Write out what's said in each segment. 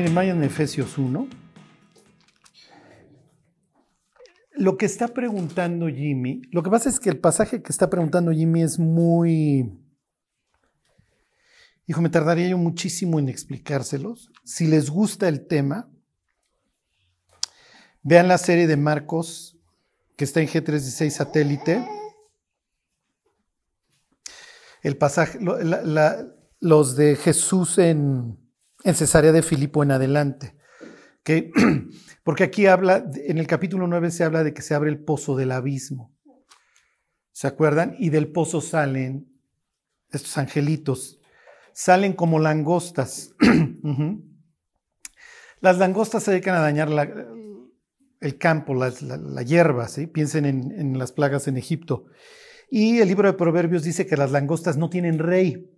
Miren, vayan en Efesios 1. Lo que está preguntando Jimmy, lo que pasa es que el pasaje que está preguntando Jimmy es muy... Hijo, me tardaría yo muchísimo en explicárselos. Si les gusta el tema, vean la serie de Marcos que está en G316 satélite. El pasaje, los de Jesús en, en Cesarea de Filipo en adelante. que Porque aquí habla, en el capítulo 9 se habla de que se abre el pozo del abismo. ¿Se acuerdan? Y del pozo salen estos angelitos. Salen como langostas. Las langostas se dedican a dañar el campo, la, hierba. Piensen en, en las plagas en Egipto. Y el libro de Proverbios dice que las langostas no tienen rey.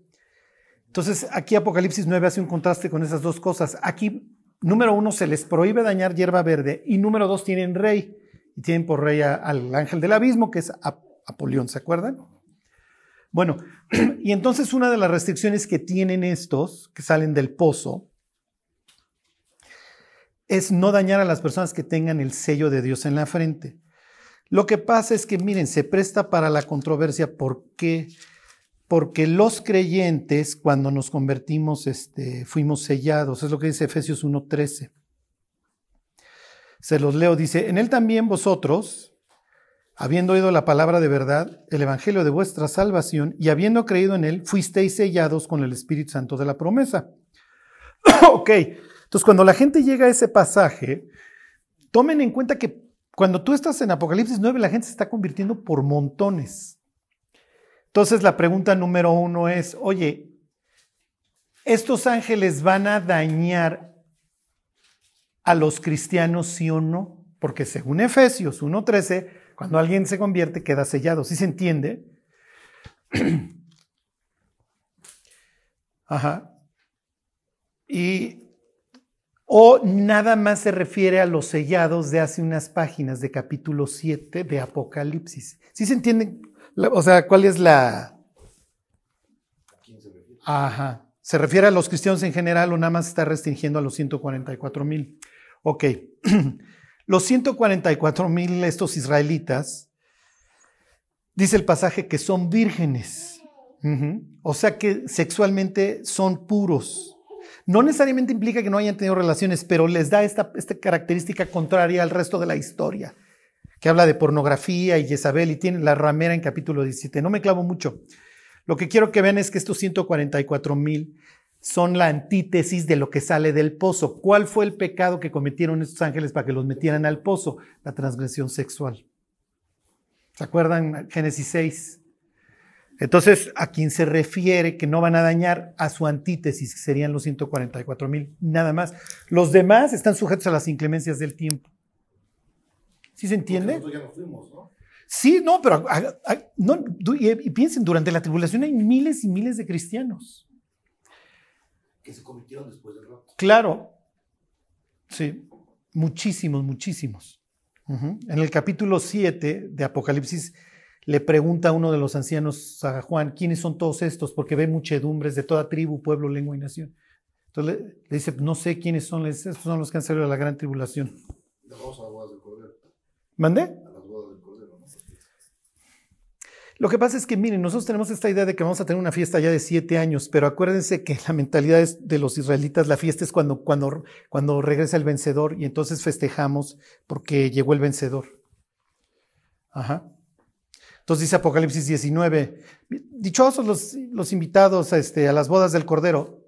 Entonces, aquí Apocalipsis 9 hace un contraste con esas dos cosas. Aquí número uno, se les prohíbe dañar hierba verde y número dos, tienen rey y tienen por rey al ángel del abismo, que es Apolión, ¿se acuerdan? Bueno, y entonces una de las restricciones que tienen estos, que salen del pozo, es no dañar a las personas que tengan el sello de Dios en la frente. Lo que pasa es que, miren, se presta para la controversia porque porque los creyentes cuando nos convertimos este, fuimos sellados, es lo que dice Efesios 1.13. Se los leo, dice, en él también vosotros, habiendo oído la palabra de verdad, el evangelio de vuestra salvación, y habiendo creído en él, fuisteis sellados con el Espíritu Santo de la promesa. ok, entonces cuando la gente llega a ese pasaje, tomen en cuenta que cuando tú estás en Apocalipsis 9, la gente se está convirtiendo por montones. Entonces la pregunta número uno es, oye, ¿estos ángeles van a dañar a los cristianos sí o no? Porque según Efesios 1.13, cuando alguien se convierte queda sellado. ¿Sí se entiende? Ajá. Y o nada más se refiere a los sellados de hace unas páginas de capítulo 7 de Apocalipsis. ¿Sí se o sea, ¿cuál es la... ¿A quién se refiere? Ajá. ¿Se refiere a los cristianos en general o nada más está restringiendo a los 144 mil? Ok. los 144 mil, estos israelitas, dice el pasaje que son vírgenes. O sea que sexualmente son puros. No necesariamente implica que no hayan tenido relaciones, pero les da esta, esta característica contraria al resto de la historia que habla de pornografía y Jezabel y tiene la ramera en capítulo 17. No me clavo mucho. Lo que quiero que vean es que estos 144 mil son la antítesis de lo que sale del pozo. ¿Cuál fue el pecado que cometieron estos ángeles para que los metieran al pozo? La transgresión sexual. ¿Se acuerdan Génesis 6? Entonces, ¿a quién se refiere que no van a dañar? A su antítesis, que serían los 144 mil, nada más. Los demás están sujetos a las inclemencias del tiempo. ¿Sí se entiende? Ya no fuimos, ¿no? Sí, no, pero y, piensen, durante la tribulación hay miles y miles de cristianos. Que se convirtieron después del rapto. Claro, sí, muchísimos, muchísimos. En el capítulo 7 de Apocalipsis le pregunta a uno de los ancianos a Juan, ¿quiénes son todos estos? Porque ve muchedumbres de toda tribu, pueblo, lengua y nación. Entonces le, dice, no sé quiénes son, estos son los que han salido de la gran tribulación. ¿Mande? Lo que pasa es que, miren, nosotros tenemos esta idea de que vamos a tener una fiesta ya de siete años, pero acuérdense que la mentalidad de los israelitas, la fiesta es cuando, cuando, cuando regresa el vencedor y entonces festejamos porque llegó el vencedor. Ajá. Entonces dice Apocalipsis 19, dichosos los, los invitados a, este, a las bodas del Cordero.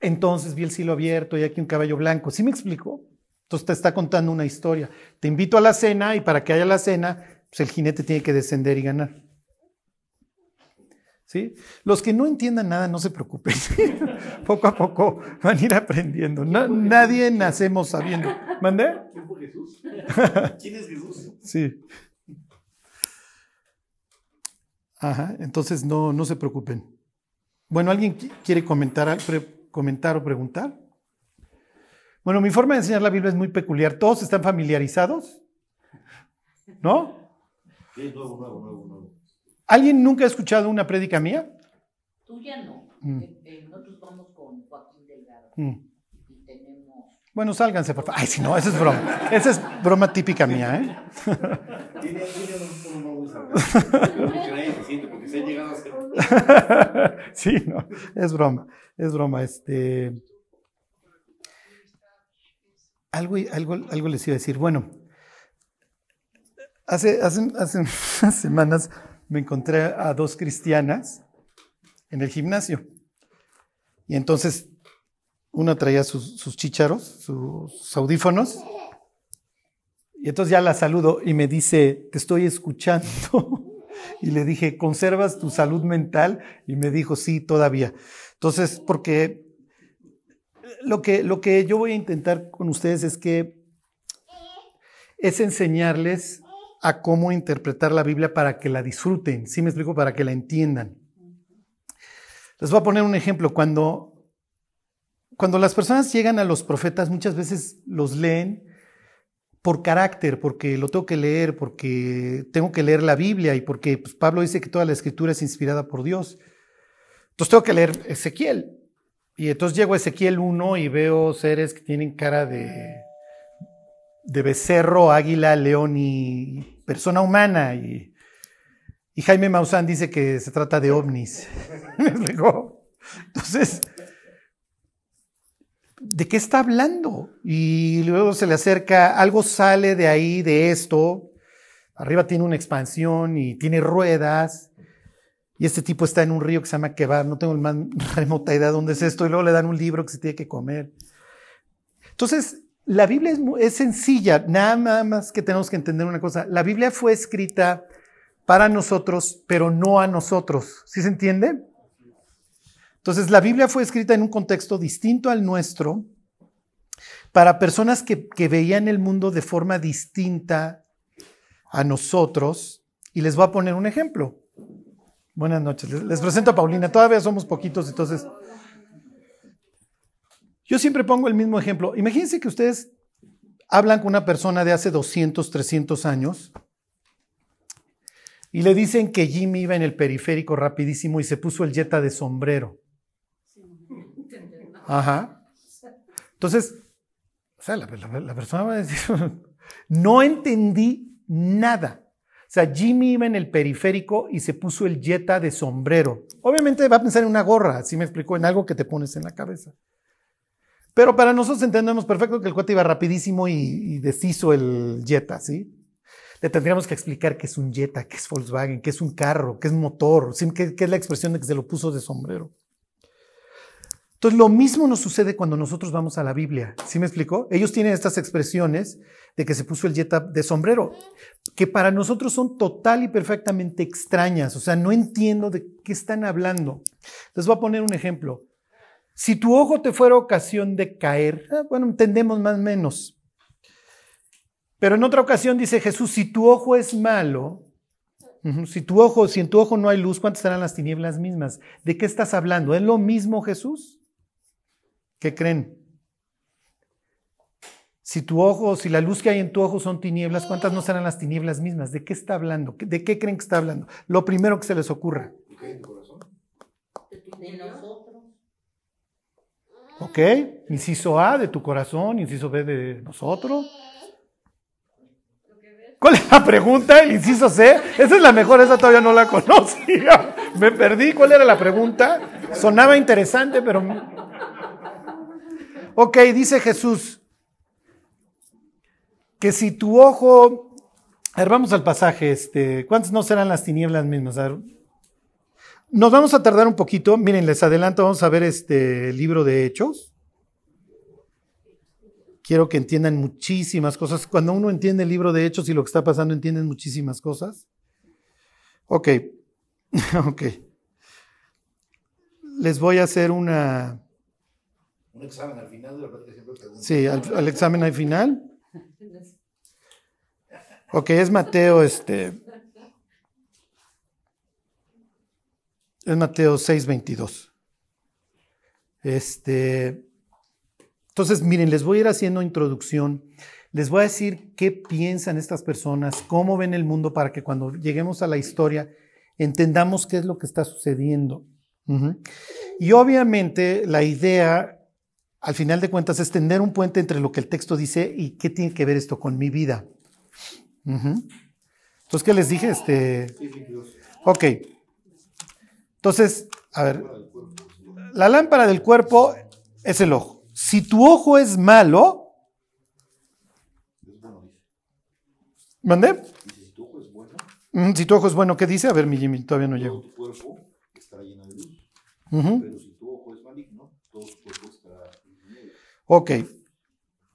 Entonces vi el cielo abierto y aquí un caballo blanco. ¿Sí me explico? Entonces te está contando una historia. Te invito a la cena y para que haya la cena, pues el jinete tiene que descender y ganar. ¿Sí? Los que no entiendan nada, no se preocupen. poco a poco van a ir aprendiendo. nadie nacemos sabiendo. ¿Mandé? ¿Quién fue Jesús? ¿Quién es Jesús? Sí. Ajá, entonces no, no se preocupen. Bueno, ¿alguien quiere comentar, comentar o preguntar? Bueno, mi forma de enseñar la Biblia es muy peculiar. ¿Todos están familiarizados? ¿No? Sí, nuevo, nuevo, nuevo, nuevo. ¿Alguien nunca ha escuchado una prédica mía? Tuya no. Mm. Eh, eh, nosotros vamos con Joaquín Delgado. Mm. y tenemos... Bueno, sálganse, por favor. Ay, si no, esa es broma. Esa es broma típica mía, ¿eh? Tiene, sí, no, es broma, es broma. Este, algo, algo, algo les iba a decir. Bueno, hace, hace, hace unas semanas me encontré a dos cristianas en el gimnasio. Y entonces una traía sus, sus chícharos, sus audífonos. Y entonces ya la saludo y me dice, te estoy escuchando. Y le dije, ¿conservas tu salud mental? Y me dijo, sí, todavía. Entonces, porque lo que, lo que yo voy a intentar con ustedes es que es enseñarles a cómo interpretar la Biblia para que la disfruten. ¿Sí me explico? Para que la entiendan. Les voy a poner un ejemplo. Cuando, cuando las personas llegan a los profetas, muchas veces los leen por carácter, porque lo tengo que leer, porque tengo que leer la Biblia y porque pues, Pablo dice que toda la escritura es inspirada por Dios. Entonces tengo que leer Ezequiel. Y entonces llego a Ezequiel 1 y veo seres que tienen cara de, de becerro, águila, león y persona humana. Y, y Jaime Maussan dice que se trata de ovnis. Entonces, ¿de qué está hablando? Y luego se le acerca, algo sale de ahí, de esto. Arriba tiene una expansión y tiene ruedas. Y este tipo está en un río que se llama Quebar. No tengo más remota idea de dónde es esto. Y luego le dan un libro que se tiene que comer. Entonces, la Biblia es, es sencilla. Nada más que tenemos que entender una cosa. La Biblia fue escrita para nosotros, pero no a nosotros. ¿Sí se entiende? Entonces, la Biblia fue escrita en un contexto distinto al nuestro, para personas que, que, veían el mundo de forma distinta a nosotros. Y les voy a poner un ejemplo. Buenas noches. Les, presento a Paulina. Todavía somos poquitos, entonces. Yo siempre pongo el mismo ejemplo. Imagínense que ustedes hablan con una persona de hace 200, 300 años y le dicen que Jimmy iba en el periférico rapidísimo y se puso el Jetta de sombrero. Ajá. Entonces, o sea, la, la, persona va a decir, no entendí nada. Sea, Jimmy iba en el periférico y se puso el Jetta de sombrero. Obviamente va a pensar en una gorra, así me explicó, en algo que te pones en la cabeza. Pero para nosotros entendemos perfecto que el cuate iba rapidísimo y, y deshizo el Jetta, ¿sí? Le tendríamos que explicar qué es un Jetta, qué es Volkswagen, qué es un carro, qué es motor, ¿sí? qué, qué es la expresión de que se lo puso de sombrero. Entonces, lo mismo nos sucede cuando nosotros vamos a la Biblia. ¿Sí me explicó? Ellos tienen estas expresiones de que se puso el Jetta de sombrero, que para nosotros son total y perfectamente extrañas. O sea, no entiendo de qué están hablando. Les voy a poner un ejemplo. Si tu ojo te fuera ocasión de caer, eh, bueno, entendemos más o menos. Pero en otra ocasión dice Jesús, si tu ojo es malo, si tu ojo, si en tu ojo no hay luz, ¿cuántas serán las tinieblas mismas? ¿De qué estás hablando? ¿Es lo mismo Jesús? ¿Qué creen? Si tu ojo, si la luz que hay en tu ojo son tinieblas, ¿cuántas no serán las tinieblas mismas? ¿De qué está hablando? ¿De qué creen que está hablando? Lo primero que se les ocurra. De nosotros. ¿Ok? Inciso A de tu corazón, inciso B de nosotros. ¿Cuál es la pregunta? Inciso C. Esa es la mejor, esa todavía no la conocía. Me perdí. ¿Cuál era la pregunta? Sonaba interesante, pero Ok, dice Jesús, que si tu ojo, a ver, vamos al pasaje, este, ¿cuántas no serán las tinieblas mismas? Nos vamos a tardar un poquito, miren, les adelanto, vamos a ver este libro de Hechos. Quiero que entiendan muchísimas cosas. Cuando uno entiende el libro de Hechos y lo que está pasando, entienden muchísimas cosas. Ok, ok. Les voy a hacer una, un examen al final de la plática siempre pregunto. Sí, al, examen al final. Ok, es Mateo, este. Es Mateo 6:22. Este. Entonces, miren, les voy a ir haciendo introducción. Les voy a decir qué piensan estas personas, cómo ven el mundo para que cuando lleguemos a la historia entendamos qué es lo que está sucediendo. Y obviamente la idea al final de cuentas es tender un puente entre lo que el texto dice y qué tiene que ver esto con mi vida. Entonces, ¿qué les dije? Este, ok. Entonces, a ver, la lámpara del cuerpo es el ojo. Si tu ojo es malo, ¿mandé? Si tu ojo es bueno, Mm, Si tu ojo es bueno, ¿qué dice? A ver, mi Jimmy, todavía no todo llego. tu cuerpo estará lleno de luz. Pero si tu ojo es maligno, todo tu cuerpo. Ok.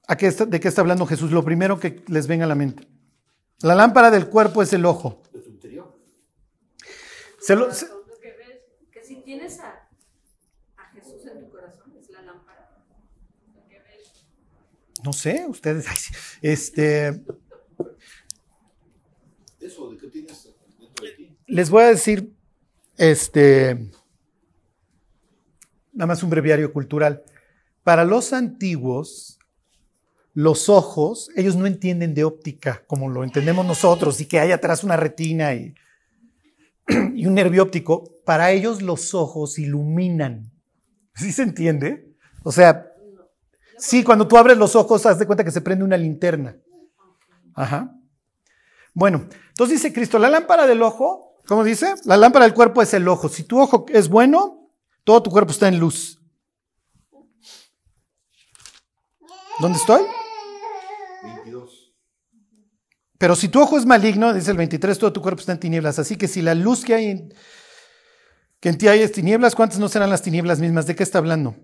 ¿A qué está- ¿De qué está hablando Jesús? Lo primero que les venga a la mente. La lámpara del cuerpo es el ojo. De tu interior. Se lo- se- Lo que ves, que si tienes a, a Jesús en tu corazón, es la lámpara. Lo que ves. no sé, ustedes. ay. Este, Eso de que tienes dentro de ti. les voy a decir, este, nada más un breviario cultural. Para los antiguos, los ojos, ellos no entienden de óptica como lo entendemos nosotros y que hay atrás una retina y, un nervio óptico. Para ellos los ojos iluminan. ¿Sí se entiende? O sea, sí, cuando tú abres los ojos, haz de cuenta que se prende una linterna. Ajá. Bueno, entonces dice Cristo, la lámpara del ojo, ¿cómo dice? La lámpara del cuerpo es el ojo. Si tu ojo es bueno, todo tu cuerpo está en luz. ¿Dónde estoy? 22. Pero si tu ojo es maligno, dice el 23, todo tu cuerpo está en tinieblas. Así que si la luz que hay en, que en ti hay es tinieblas, ¿cuántas no serán las tinieblas mismas? ¿De qué está hablando?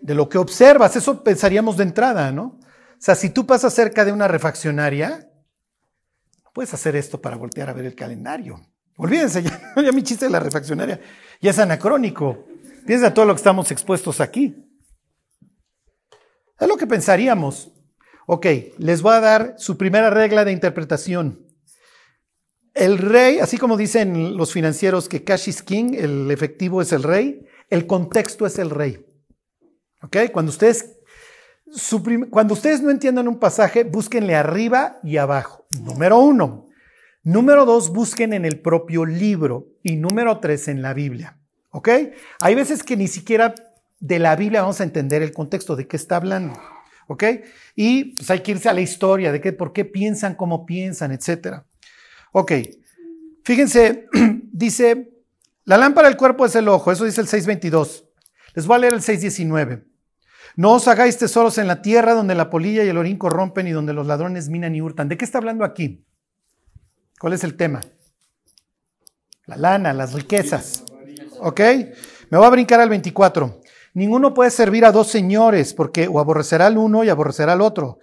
De lo que observas, eso pensaríamos de entrada, ¿no? O sea, si tú pasas cerca de una refaccionaria, no puedes hacer esto para voltear a ver el calendario. Olvídense, ya, ya mi chiste de la refaccionaria ya es anacrónico. Piensa todo lo que estamos expuestos aquí. Es lo que pensaríamos. Ok, les voy a dar su primera regla de interpretación. El rey, así como dicen los financieros que cash is king, el efectivo es el rey, el contexto es el rey. Ok, cuando ustedes, cuando ustedes no entiendan un pasaje, búsquenle arriba y abajo. Número uno. Número dos, busquen en el propio libro. Y número tres, en la Biblia. ¿Ok? Hay veces que ni siquiera de la Biblia vamos a entender el contexto de qué está hablando. ¿Ok? Y pues hay que irse a la historia de qué, por qué piensan, cómo piensan, etcétera. Ok. Fíjense, dice, la lámpara del cuerpo es el ojo, eso dice el 6.22. Les voy a leer el 6.19. No os hagáis tesoros en la tierra donde la polilla y el orín corrompen y donde los ladrones minan y hurtan. ¿De qué está hablando aquí? ¿Cuál es el tema? La lana, las riquezas. ¿Ok? Me voy a brincar al 24. Ninguno puede servir a dos señores, porque o aborrecerá al uno y aborrecerá al otro,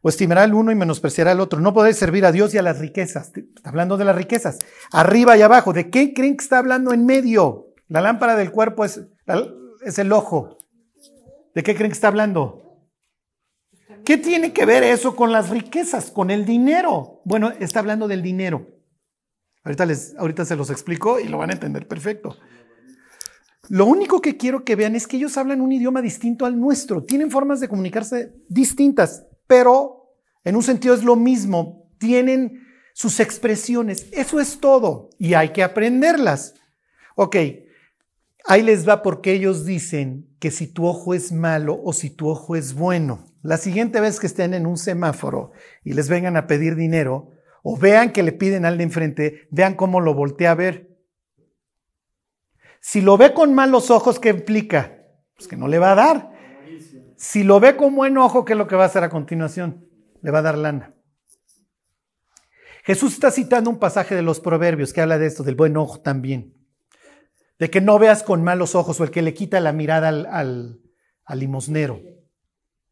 o estimará al uno y menospreciará al otro. No podéis servir a Dios y a las riquezas. Está hablando de las riquezas. Arriba y abajo. ¿De qué creen que está hablando en medio? La lámpara del cuerpo es, es el ojo. ¿De qué creen que está hablando? ¿Qué tiene que ver eso con las riquezas, con el dinero? Bueno, está hablando del dinero. Ahorita, les, ahorita se los explico y lo van a entender perfecto. Lo único que quiero que vean es que ellos hablan un idioma distinto al nuestro. Tienen formas de comunicarse distintas, pero en un sentido es lo mismo. Tienen sus expresiones. Eso es todo. Y hay que aprenderlas. Ok, ahí les va porque ellos dicen que si tu ojo es malo o si tu ojo es bueno. La siguiente vez que estén en un semáforo y les vengan a pedir dinero o vean que le piden al de enfrente, vean cómo lo voltea a ver. Si lo ve con malos ojos, ¿qué implica? Pues que no le va a dar. Si lo ve con buen ojo, ¿qué es lo que va a hacer a continuación? Le va a dar lana. Jesús está citando un pasaje de los proverbios que habla de esto, del buen ojo también. De que no veas con malos ojos o el que le quita la mirada al, limosnero.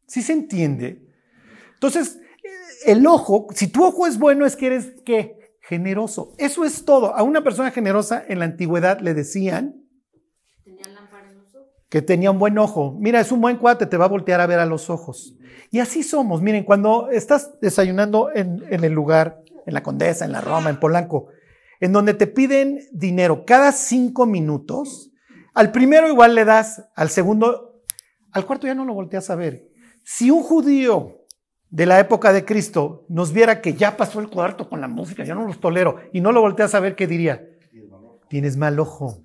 ¿Sí se entiende? Entonces, el ojo, si tu ojo es bueno, es que eres ¿qué? generoso. Eso es todo. A una persona generosa en la antigüedad le decían Tenían lámpara en los ojos. Que tenía un buen ojo. Mira, es un buen cuate, te va a voltear a ver a los ojos. Y así somos. Miren, cuando estás desayunando en, en el lugar, en la Condesa, en la Roma, en Polanco, en donde te piden dinero cada cinco minutos, al primero igual le das, al segundo, al cuarto ya no lo volteas a ver. Si un judío de la época de Cristo nos viera que ya pasó el cuarto con la música, ya no los tolero, y no lo volteas a ver, ¿qué diría? Tienes mal ojo.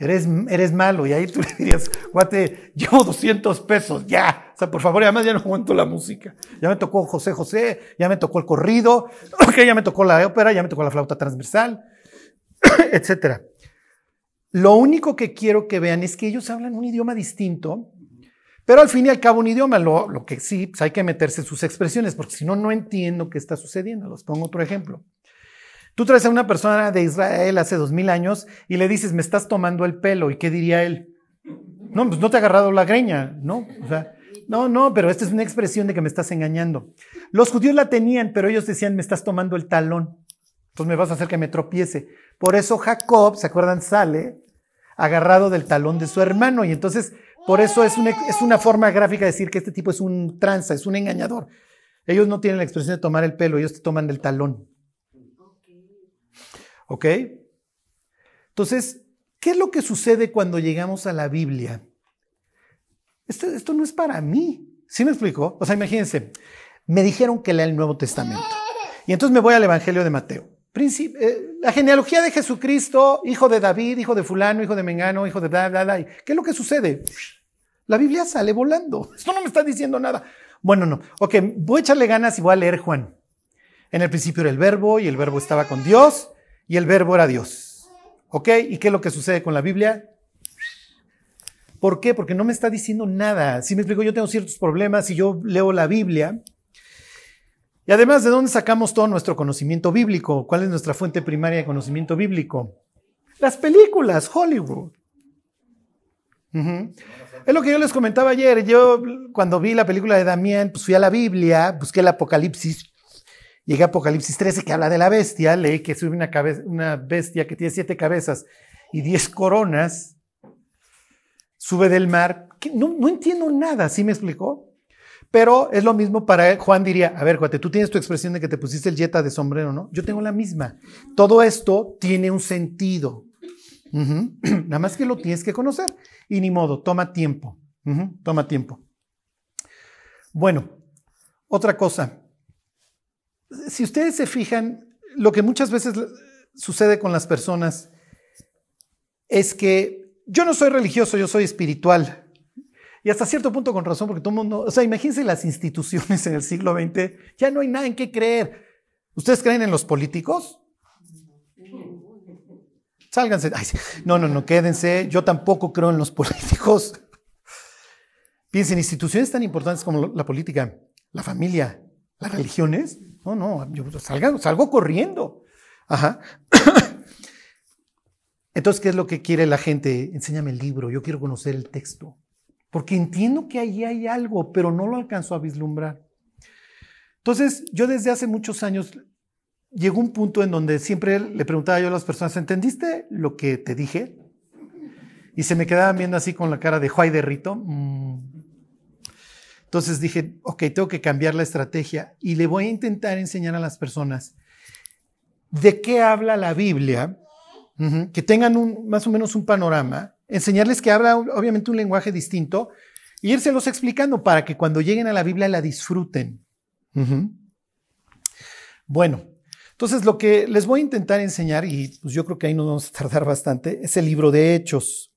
Eres, eres malo. Y ahí tú le dirías, guate, llevo 200 pesos, ya. O sea, por favor, y además ya no aguanto la música. Ya me tocó José José, ya me tocó el corrido, ok, ya me tocó la ópera, ya me tocó la flauta transversal, etcétera. Lo único que quiero que vean es que ellos hablan un idioma distinto, pero al fin y al cabo un idioma, lo, lo que sí, pues hay que meterse en sus expresiones, porque si no, no entiendo qué está sucediendo. Les pongo otro ejemplo. Tú traes a una persona de Israel hace dos mil años y le dices, me estás tomando el pelo, ¿y qué diría él? No, pues no te ha agarrado la greña, ¿no? No, no, pero esta es una expresión de que me estás engañando. Los judíos la tenían, pero ellos decían, me estás tomando el talón. Entonces me vas a hacer que me tropiece. Por eso Jacob, ¿se acuerdan? Sale agarrado del talón de su hermano. Y entonces, por eso es una, es una forma gráfica de decir que este tipo es un tranza, es un engañador. Ellos no tienen la expresión de tomar el pelo, ellos te toman del talón. ¿Ok? Entonces, ¿qué es lo que sucede cuando llegamos a la Biblia? Esto, no es para mí. ¿Sí me explico? O sea, imagínense, me dijeron que lea el Nuevo Testamento. Y entonces me voy al Evangelio de Mateo. Eh, la genealogía de Jesucristo, hijo de David, hijo de fulano, hijo de Mengano, hijo de bla, bla, bla. ¿Qué es lo que sucede? La Biblia sale volando. Esto no me está diciendo nada. Bueno, no. Ok, voy a echarle ganas y voy a leer Juan. En el principio era el verbo y el verbo estaba con Dios y el verbo era Dios. ¿Ok? ¿Y qué es lo que sucede con la Biblia? ¿Por qué? Porque no me está diciendo nada. Si me explico, yo tengo ciertos problemas y yo leo la Biblia y además, ¿de dónde sacamos todo nuestro conocimiento bíblico? ¿Cuál es nuestra fuente primaria de conocimiento bíblico? Las películas, Hollywood. Es lo que yo les comentaba ayer. Yo, cuando vi la película de Damián, pues fui a la Biblia, busqué el Apocalipsis, llegué a Apocalipsis 13 que habla de la bestia, leí que sube una, bestia que tiene siete cabezas y diez coronas, sube del mar. No, entiendo nada, ¿sí me explicó? Pero es lo mismo para Juan diría, a ver, cuate, tú tienes tu expresión de que te pusiste el yeta de sombrero, ¿no? Yo tengo la misma. Todo esto tiene un sentido. Nada más que lo tienes que conocer. Y ni modo, toma tiempo. Toma tiempo. Bueno, otra cosa. Si ustedes se fijan, lo que muchas veces sucede con las personas es que yo no soy religioso, yo soy espiritual. Y hasta cierto punto con razón, porque todo el mundo, o sea, imagínense las instituciones en el siglo XX, ya no hay nada en qué creer. ¿Ustedes creen en los políticos? Sálganse. no, no, no, quédense. Yo tampoco creo en los políticos. Piensen, instituciones tan importantes como la política, la familia, las religiones. No, no, yo salgo, corriendo. Ajá. Entonces, ¿qué es lo que quiere la gente? Enséñame el libro, yo quiero conocer el texto porque entiendo que allí hay algo, pero no lo alcanzo a vislumbrar. Entonces, yo desde hace muchos años llegó un punto en donde siempre le preguntaba yo a las personas, ¿entendiste lo que te dije? Y se me quedaban viendo así con la cara de Juay de Rito. Mm. Entonces dije, ok, tengo que cambiar la estrategia y le voy a intentar enseñar a las personas de qué habla la Biblia, que tengan más o menos un panorama enseñarles que habla obviamente un lenguaje distinto y írselos explicando para que cuando lleguen a la Biblia la disfruten. Bueno, entonces lo que les voy a intentar enseñar, y pues yo creo que ahí nos vamos a tardar bastante, es el libro de Hechos.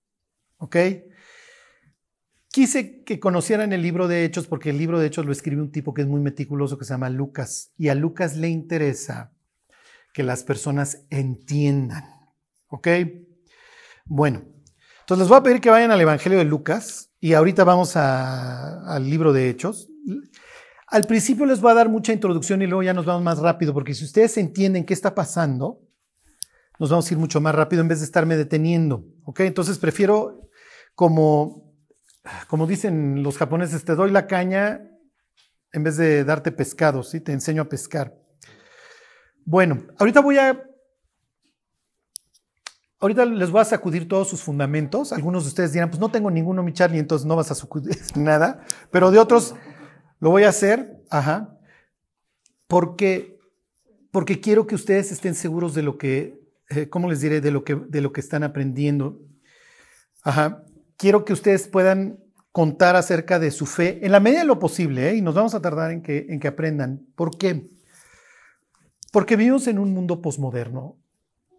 ¿Ok? Quise que conocieran el libro de Hechos porque el libro de Hechos lo escribe un tipo que es muy meticuloso que se llama Lucas. Y a Lucas le interesa que las personas entiendan. ¿Ok? Bueno, entonces les voy a pedir que vayan al Evangelio de Lucas y ahorita vamos al libro de Hechos. Al principio les voy a dar mucha introducción y luego ya nos vamos más rápido, porque si ustedes entienden qué está pasando, nos vamos a ir mucho más rápido en vez de estarme deteniendo. ¿ok? Entonces prefiero, como, como dicen los japoneses, te doy la caña en vez de darte pescado, ¿sí? te enseño a pescar. Bueno, ahorita voy a Ahorita les voy a sacudir todos sus fundamentos. Algunos de ustedes dirán, pues no tengo ninguno, mi Charlie, entonces no vas a sacudir nada. Pero de otros lo voy a hacer, ajá, porque, porque quiero que ustedes estén seguros de lo que, eh, ¿cómo les diré? De lo que, de lo que están aprendiendo. Ajá. Quiero que ustedes puedan contar acerca de su fe en la medida de lo posible, ¿eh? y nos vamos a tardar en que, en que aprendan. ¿Por qué? Porque vivimos en un mundo posmoderno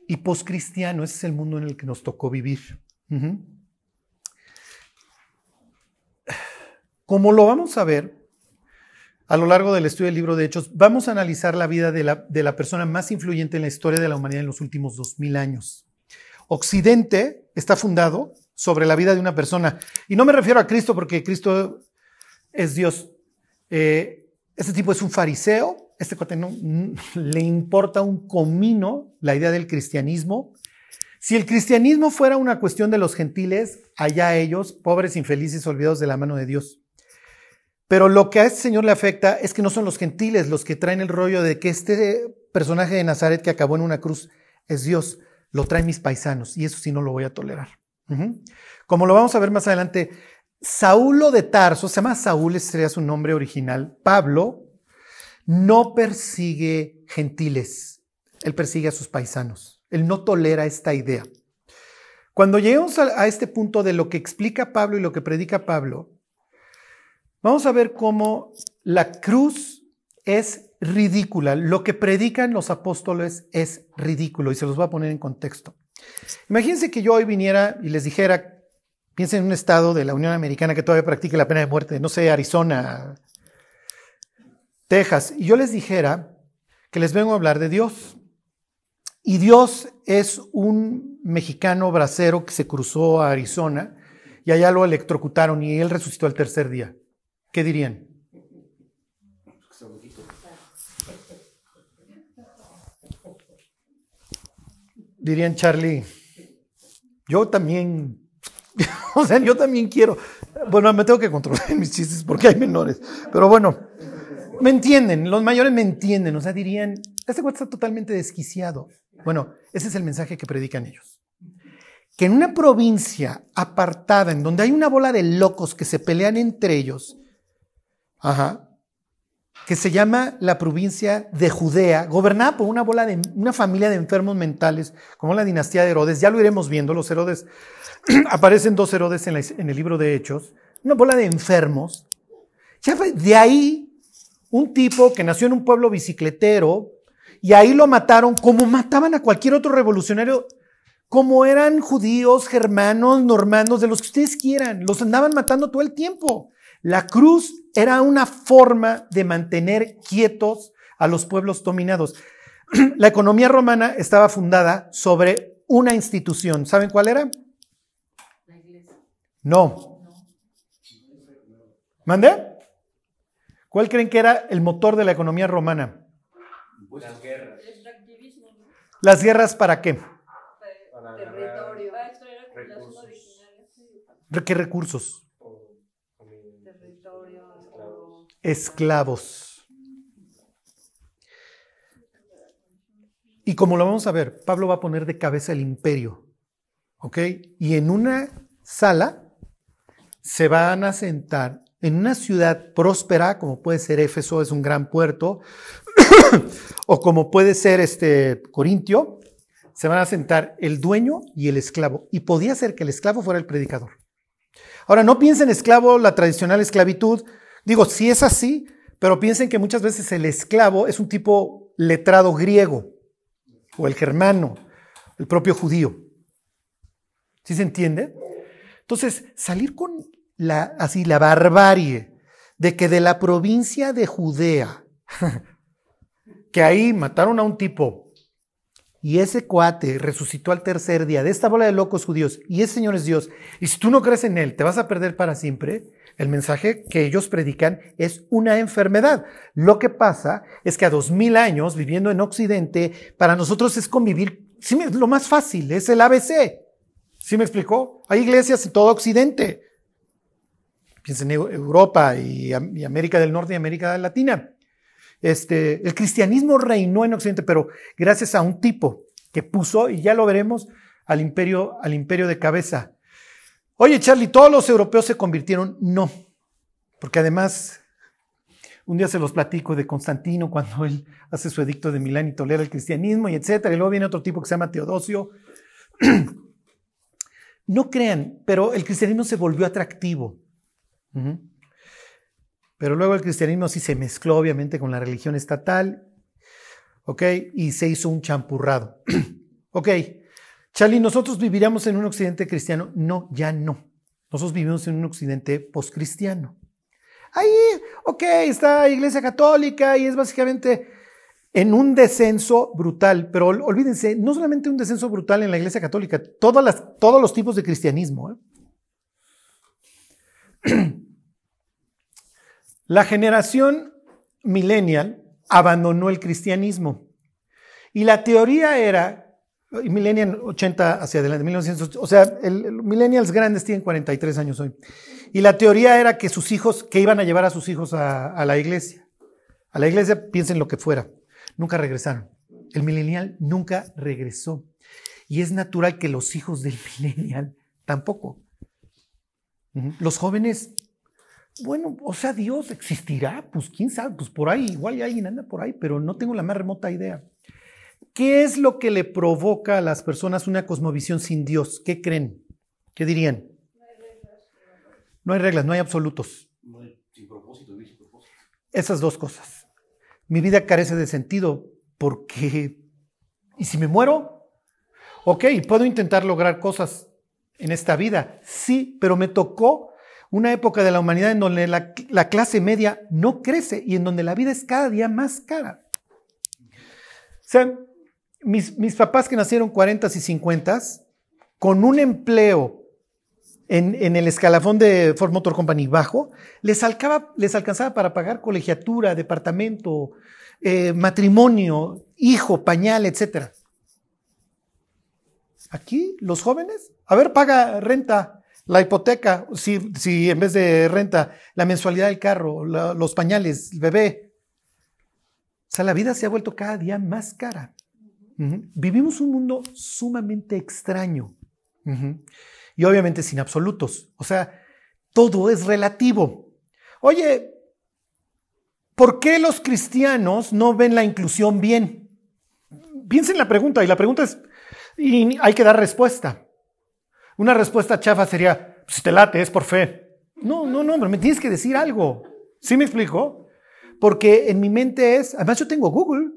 y poscristiano, ese es el mundo en el que nos tocó vivir. Como lo vamos a ver a lo largo del estudio del libro de Hechos, vamos a analizar la vida de la, de la persona más influyente en la historia de la humanidad en los últimos dos mil años. Occidente está fundado sobre la vida de una persona. Y no me refiero a Cristo porque Cristo es Dios. Eh, este tipo es un fariseo. Este cuate no le importa un comino la idea del cristianismo. Si el cristianismo fuera una cuestión de los gentiles, allá ellos, pobres, infelices, olvidados de la mano de Dios. Pero lo que a este señor le afecta es que no son los gentiles los que traen el rollo de que este personaje de Nazaret que acabó en una cruz es Dios. Lo traen mis paisanos y eso sí no lo voy a tolerar. Como lo vamos a ver más adelante, Saulo de Tarso, se llama Saúl, ese sería su nombre original. Pablo no persigue gentiles, él persigue a sus paisanos. Él no tolera esta idea. Cuando lleguemos a, a este punto de lo que explica Pablo y lo que predica Pablo, vamos a ver cómo la cruz es ridícula. Lo que predican los apóstoles es ridículo y se los voy a poner en contexto. Imagínense que yo hoy viniera y les dijera, piensen en un estado de la Unión Americana que todavía practique la pena de muerte, no sé, Arizona, Texas, y yo les dijera que les vengo a hablar de Dios. Y Dios es un mexicano bracero que se cruzó a Arizona y allá lo electrocutaron y él resucitó al tercer día. ¿Qué dirían? Dirían Charlie, yo también, o sea, yo también quiero. Bueno, me tengo que controlar mis chistes porque hay menores, pero bueno, me entienden, los mayores me entienden, o sea, dirían, este cuate está totalmente desquiciado. Bueno, ese es el mensaje que predican ellos. Que en una provincia apartada, en donde hay una bola de locos que se pelean entre ellos, ajá, que se llama la provincia de Judea, gobernada por una bola de una familia de enfermos mentales, como la dinastía de Herodes. Ya lo iremos viendo. Los Herodes aparecen dos Herodes en, el libro de Hechos. Una bola de enfermos. Ya fue- de ahí un tipo que nació en un pueblo bicicletero y ahí lo mataron como mataban a cualquier otro revolucionario, como eran judíos, germanos, normandos, de los que ustedes quieran. Los andaban matando todo el tiempo. La cruz era una forma de mantener quietos a los pueblos dominados. La economía romana estaba fundada sobre una institución. ¿Saben cuál era? La iglesia. No. ¿Mandé? ¿Cuál creen que era el motor de la economía romana? Las guerras. ¿Las guerras para qué? Para Territorio. agarrar Ah, esto era con la zona recursos. originaria. sí. ¿Re- ¿Qué recursos? o- o- Territorio. oro. Esclavos. Y como lo vamos a ver, Pablo va a poner de cabeza el imperio. ¿Ok? Y en una sala se van a sentar en una ciudad próspera, como puede ser Éfeso, es un gran puerto, o como puede ser este Corintio, se van a sentar el dueño y el esclavo. Y podía ser que el esclavo fuera el predicador. Ahora, no piensen esclavo la tradicional esclavitud. Digo, sí es así, pero piensen que muchas veces el esclavo es un tipo letrado griego, o el germano, el propio judío. ¿Sí se entiende? Entonces, salir con la, así, la barbarie de que de la provincia de Judea, que ahí mataron a un tipo y ese cuate resucitó al tercer día de esta bola de locos judíos y ese Señor es Dios, y si tú no crees en Él, te vas a perder para siempre, el mensaje que ellos predican es una enfermedad. Lo que pasa es que a dos mil años viviendo en Occidente, para nosotros es convivir, sí, lo más fácil, es el ABC. ¿Sí me explicó? Hay iglesias en todo Occidente. Piensa en Eu- Europa y América del Norte y América Latina. Este, el cristianismo reinó en Occidente, pero gracias a un tipo que puso, y ya lo veremos, al imperio, al imperio de cabeza. Oye, Charlie, ¿todos los europeos se convirtieron? No, porque además, un día se los platico de Constantino cuando él hace su edicto de Milán y tolera el cristianismo y etcétera, y luego viene otro tipo que se llama Teodosio. No crean, pero el cristianismo se volvió atractivo. Pero luego el cristianismo sí se mezcló obviamente con la religión estatal, ¿ok? Y se hizo un champurrado. ok, Charlie, ¿nosotros viviríamos en un occidente cristiano? No, ya no. Nosotros vivimos en un occidente postcristiano. Ahí, ok, está Iglesia Católica y es básicamente en un descenso brutal, pero olvídense, no solamente un descenso brutal en la Iglesia Católica, todas las, todos los tipos de cristianismo. ¿eh? La generación millennial abandonó el cristianismo y la teoría era, millennial 80 hacia adelante, 1900, o sea, el, millennials grandes tienen 43 años hoy, y la teoría era que sus hijos, que iban a llevar a sus hijos a, a la iglesia, a la iglesia piensen lo que fuera nunca regresaron. El millennial nunca regresó. Y es natural que los hijos del millennial tampoco. Los jóvenes, bueno, o sea, Dios existirá, pues quién sabe, pues por ahí, igual alguien anda por ahí, pero no tengo la más remota idea. ¿Qué es lo que le provoca a las personas una cosmovisión sin Dios? ¿Qué creen? ¿Qué dirían? No hay reglas, no hay absolutos. No hay, sin propósito, sin propósito. Esas dos cosas mi vida carece de sentido porque, ¿y si me muero? Ok, puedo intentar lograr cosas en esta vida, sí, pero me tocó una época de la humanidad en donde la, clase media no crece y en donde la vida es cada día más cara. O sea, mis, mis papás que nacieron 40 y 50 con un empleo en, en, el escalafón de Ford Motor Company bajo, les, les alcanzaba para pagar colegiatura, departamento, eh, matrimonio, hijo, pañal, etc. Aquí, los jóvenes, a ver, paga renta, la hipoteca, si, si en vez de renta, la mensualidad del carro, los pañales, el bebé. O sea, la vida se ha vuelto cada día más cara. Vivimos un mundo sumamente extraño. Y obviamente sin absolutos. O sea, todo es relativo. Oye, ¿por qué los cristianos no ven la inclusión bien? Piensen la pregunta y la pregunta es, y hay que dar respuesta. Una respuesta chafa sería, si te late, es por fe. No, no, no, me tienes que decir algo. ¿Sí me explico? Porque en mi mente es, además yo tengo Google.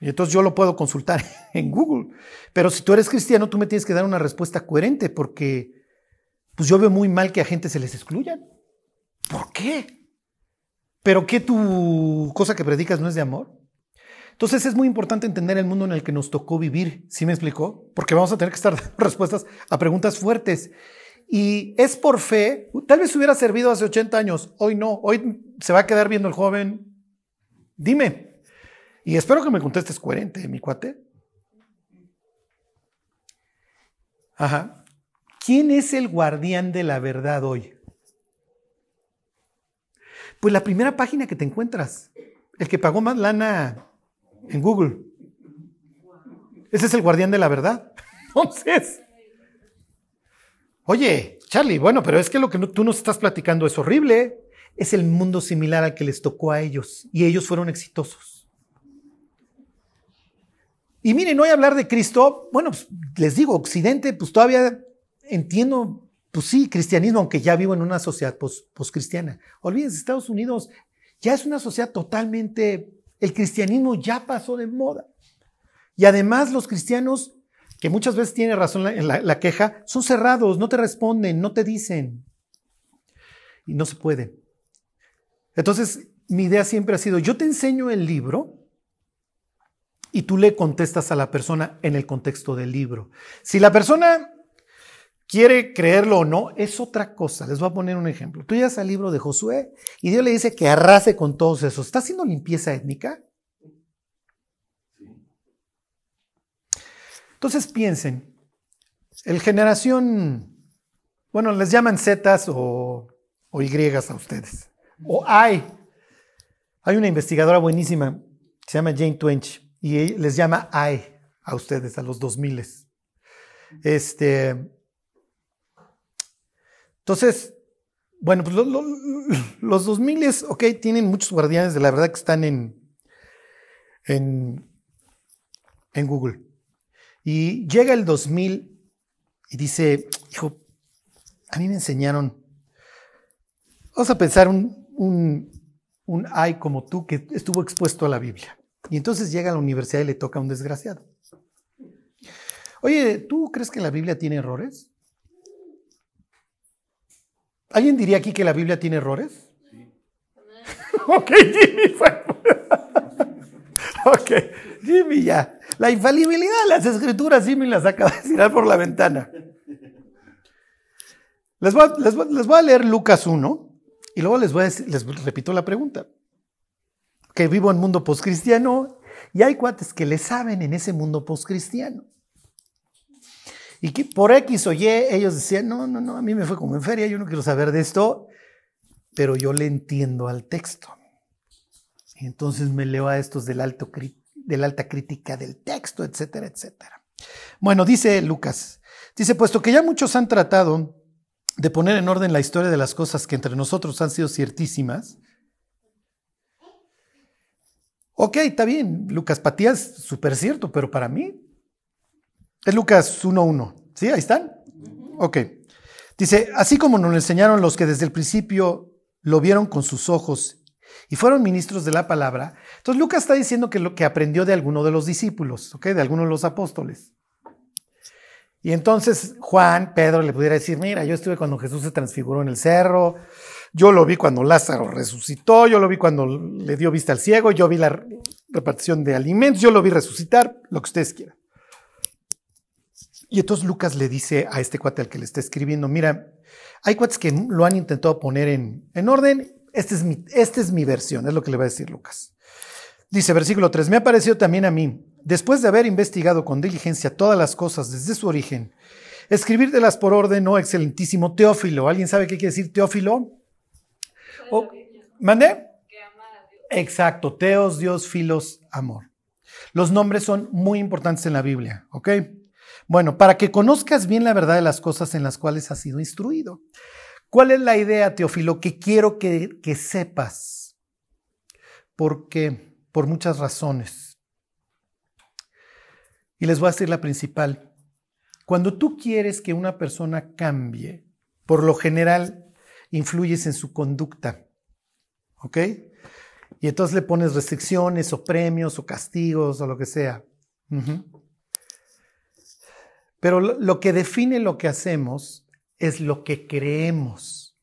Y entonces yo lo puedo consultar en Google. Pero si tú eres cristiano, tú me tienes que dar una respuesta coherente porque pues yo veo muy mal que a gente se les excluyan. ¿Por qué? ¿Pero qué tu cosa que predicas no es de amor? Entonces es muy importante entender el mundo en el que nos tocó vivir, ¿sí me explicó? Porque vamos a tener que estar dando respuestas a preguntas fuertes. Y es por fe, tal vez hubiera servido hace 80 años, hoy no, hoy se va a quedar viendo el joven. Dime, y espero que me contestes coherente, mi cuate. Ajá. ¿Quién es el guardián de la verdad hoy? Pues la primera página que te encuentras, el que pagó más lana en Google. Ese es el guardián de la verdad. Entonces, oye, Charlie, bueno, pero es que lo que tú nos estás platicando es horrible. Es el mundo similar al que les tocó a ellos y ellos fueron exitosos. Y miren, hoy hablar de Cristo, bueno, pues, les digo, Occidente, pues todavía entiendo, pues sí, cristianismo, aunque ya vivo en una sociedad post-cristiana. Olvídense, Estados Unidos ya es una sociedad totalmente, el cristianismo ya pasó de moda. Y además los cristianos, que muchas veces tienen razón en la, queja, son cerrados, no te responden, no te dicen. Y no se puede. Entonces, mi idea siempre ha sido, yo te enseño el libro, y tú le contestas a la persona en el contexto del libro. Si la persona quiere creerlo o no, es otra cosa. Les voy a poner un ejemplo. Tú llegas al libro de Josué y Dios le dice que arrase con todos esos. ¿Está haciendo limpieza étnica? Entonces piensen, el generación, bueno, les llaman Zetas o, o Y a ustedes. O hay. Hay una investigadora buenísima, se llama Jane Twench y les llama AI a ustedes, a los 2000. Este, entonces, bueno, pues los 2000, ok, tienen muchos guardianes de la verdad que están en, en, en Google. Y llega el 2000 y dice, hijo, a mí me enseñaron, vamos a pensar un, un, un ay como tú que estuvo expuesto a la Biblia. Y entonces llega a la universidad y le toca a un desgraciado. Oye, ¿tú crees que la Biblia tiene errores? ¿Alguien diría aquí que la Biblia tiene errores? ok, Jimmy. ok, Jimmy ya. La infalibilidad de las escrituras, Jimmy las acaba de tirar por la ventana. Les voy, a, les, voy, les voy, a leer Lucas 1 y luego les, voy a decir, les repito la pregunta. Que vivo en mundo postcristiano y hay cuates que le saben en ese mundo postcristiano. Y que por X o Y ellos decían, no, no, no, a mí me fue como en feria, yo no quiero saber de esto, pero yo le entiendo al texto. Y entonces me leo a estos del, alto, del alta crítica del texto, etcétera, etcétera. Bueno, dice Lucas, dice, puesto que ya muchos han tratado de poner en orden la historia de las cosas que entre nosotros han sido ciertísimas, ok, está bien, Lucas Patía es súper cierto, pero para mí es Lucas 1.1. ¿Sí? Ahí están. Ok. Dice, así como nos lo enseñaron los que desde el principio lo vieron con sus ojos y fueron ministros de la palabra. Entonces Lucas está diciendo que lo que aprendió de alguno de los discípulos, ¿ok? De alguno de los apóstoles. Y entonces Juan, Pedro le pudiera decir, mira, yo estuve cuando Jesús se transfiguró en el cerro, yo lo vi cuando Lázaro resucitó, yo lo vi cuando le dio vista al ciego, yo vi la repartición de alimentos, yo lo vi resucitar, lo que ustedes quieran. Y entonces Lucas le dice a este cuate al que le está escribiendo, mira, hay cuates que lo han intentado poner en, en orden, esta es, mi, esta es mi versión, es lo que le va a decir Lucas. Dice versículo 3, me ha parecido también a mí, después de haber investigado con diligencia todas las cosas desde su origen, escribírtelas por orden, oh excelentísimo Teófilo. ¿Alguien sabe qué quiere decir Teófilo? Oh, ¿Mande? Exacto, Teos, Dios, Filos, amor. Los nombres son muy importantes en la Biblia, ¿ok? Bueno, para que conozcas bien la verdad de las cosas en las cuales has sido instruido. ¿Cuál es la idea, Teófilo? Que quiero que, sepas. Porque, por muchas razones. Y les voy a decir la principal. Cuando tú quieres que una persona cambie, por lo general influyes en su conducta. ¿Ok? Y entonces le pones restricciones o premios o castigos o lo que sea. Pero lo que define lo que hacemos es lo que creemos.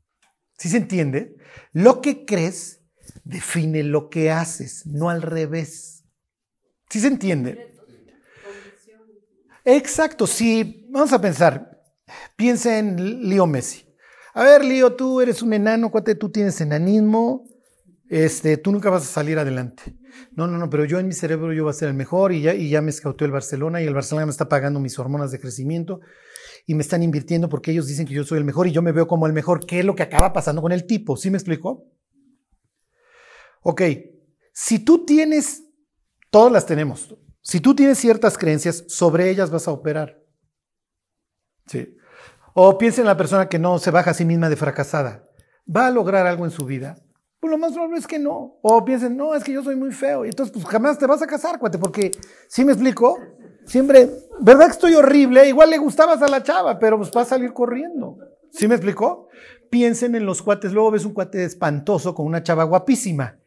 ¿Sí se entiende? Lo que crees define lo que haces, no al revés. ¿Sí se entiende? Exacto, sí. Vamos a pensar. Piensa en Leo Messi. A ver, Leo, tú eres un enano, cuate, tú tienes enanismo, este, tú nunca vas a salir adelante. No, no, no, pero yo en mi cerebro yo voy a ser el mejor y ya, y ya me escauteó el Barcelona y el Barcelona me está pagando mis hormonas de crecimiento y me están invirtiendo porque ellos dicen que yo soy el mejor y yo me veo como el mejor. ¿Qué es lo que acaba pasando con el tipo? ¿Sí me explicó? Ok, si tú tienes, todas las tenemos, si tú tienes ciertas creencias, sobre ellas vas a operar. Sí. O piensa en la persona que no se baja a sí misma de fracasada. ¿Va a lograr algo en su vida? Pues lo más probable es que no. O piensen, no, es que yo soy muy feo. Y entonces, pues jamás te vas a casar, cuate, porque, ¿sí me explico? Siempre, ¿verdad que estoy horrible? Igual le gustabas a la chava, pero pues va a salir corriendo. ¿Sí me explicó? Piensen en los cuates. Luego ves un cuate espantoso con una chava guapísima.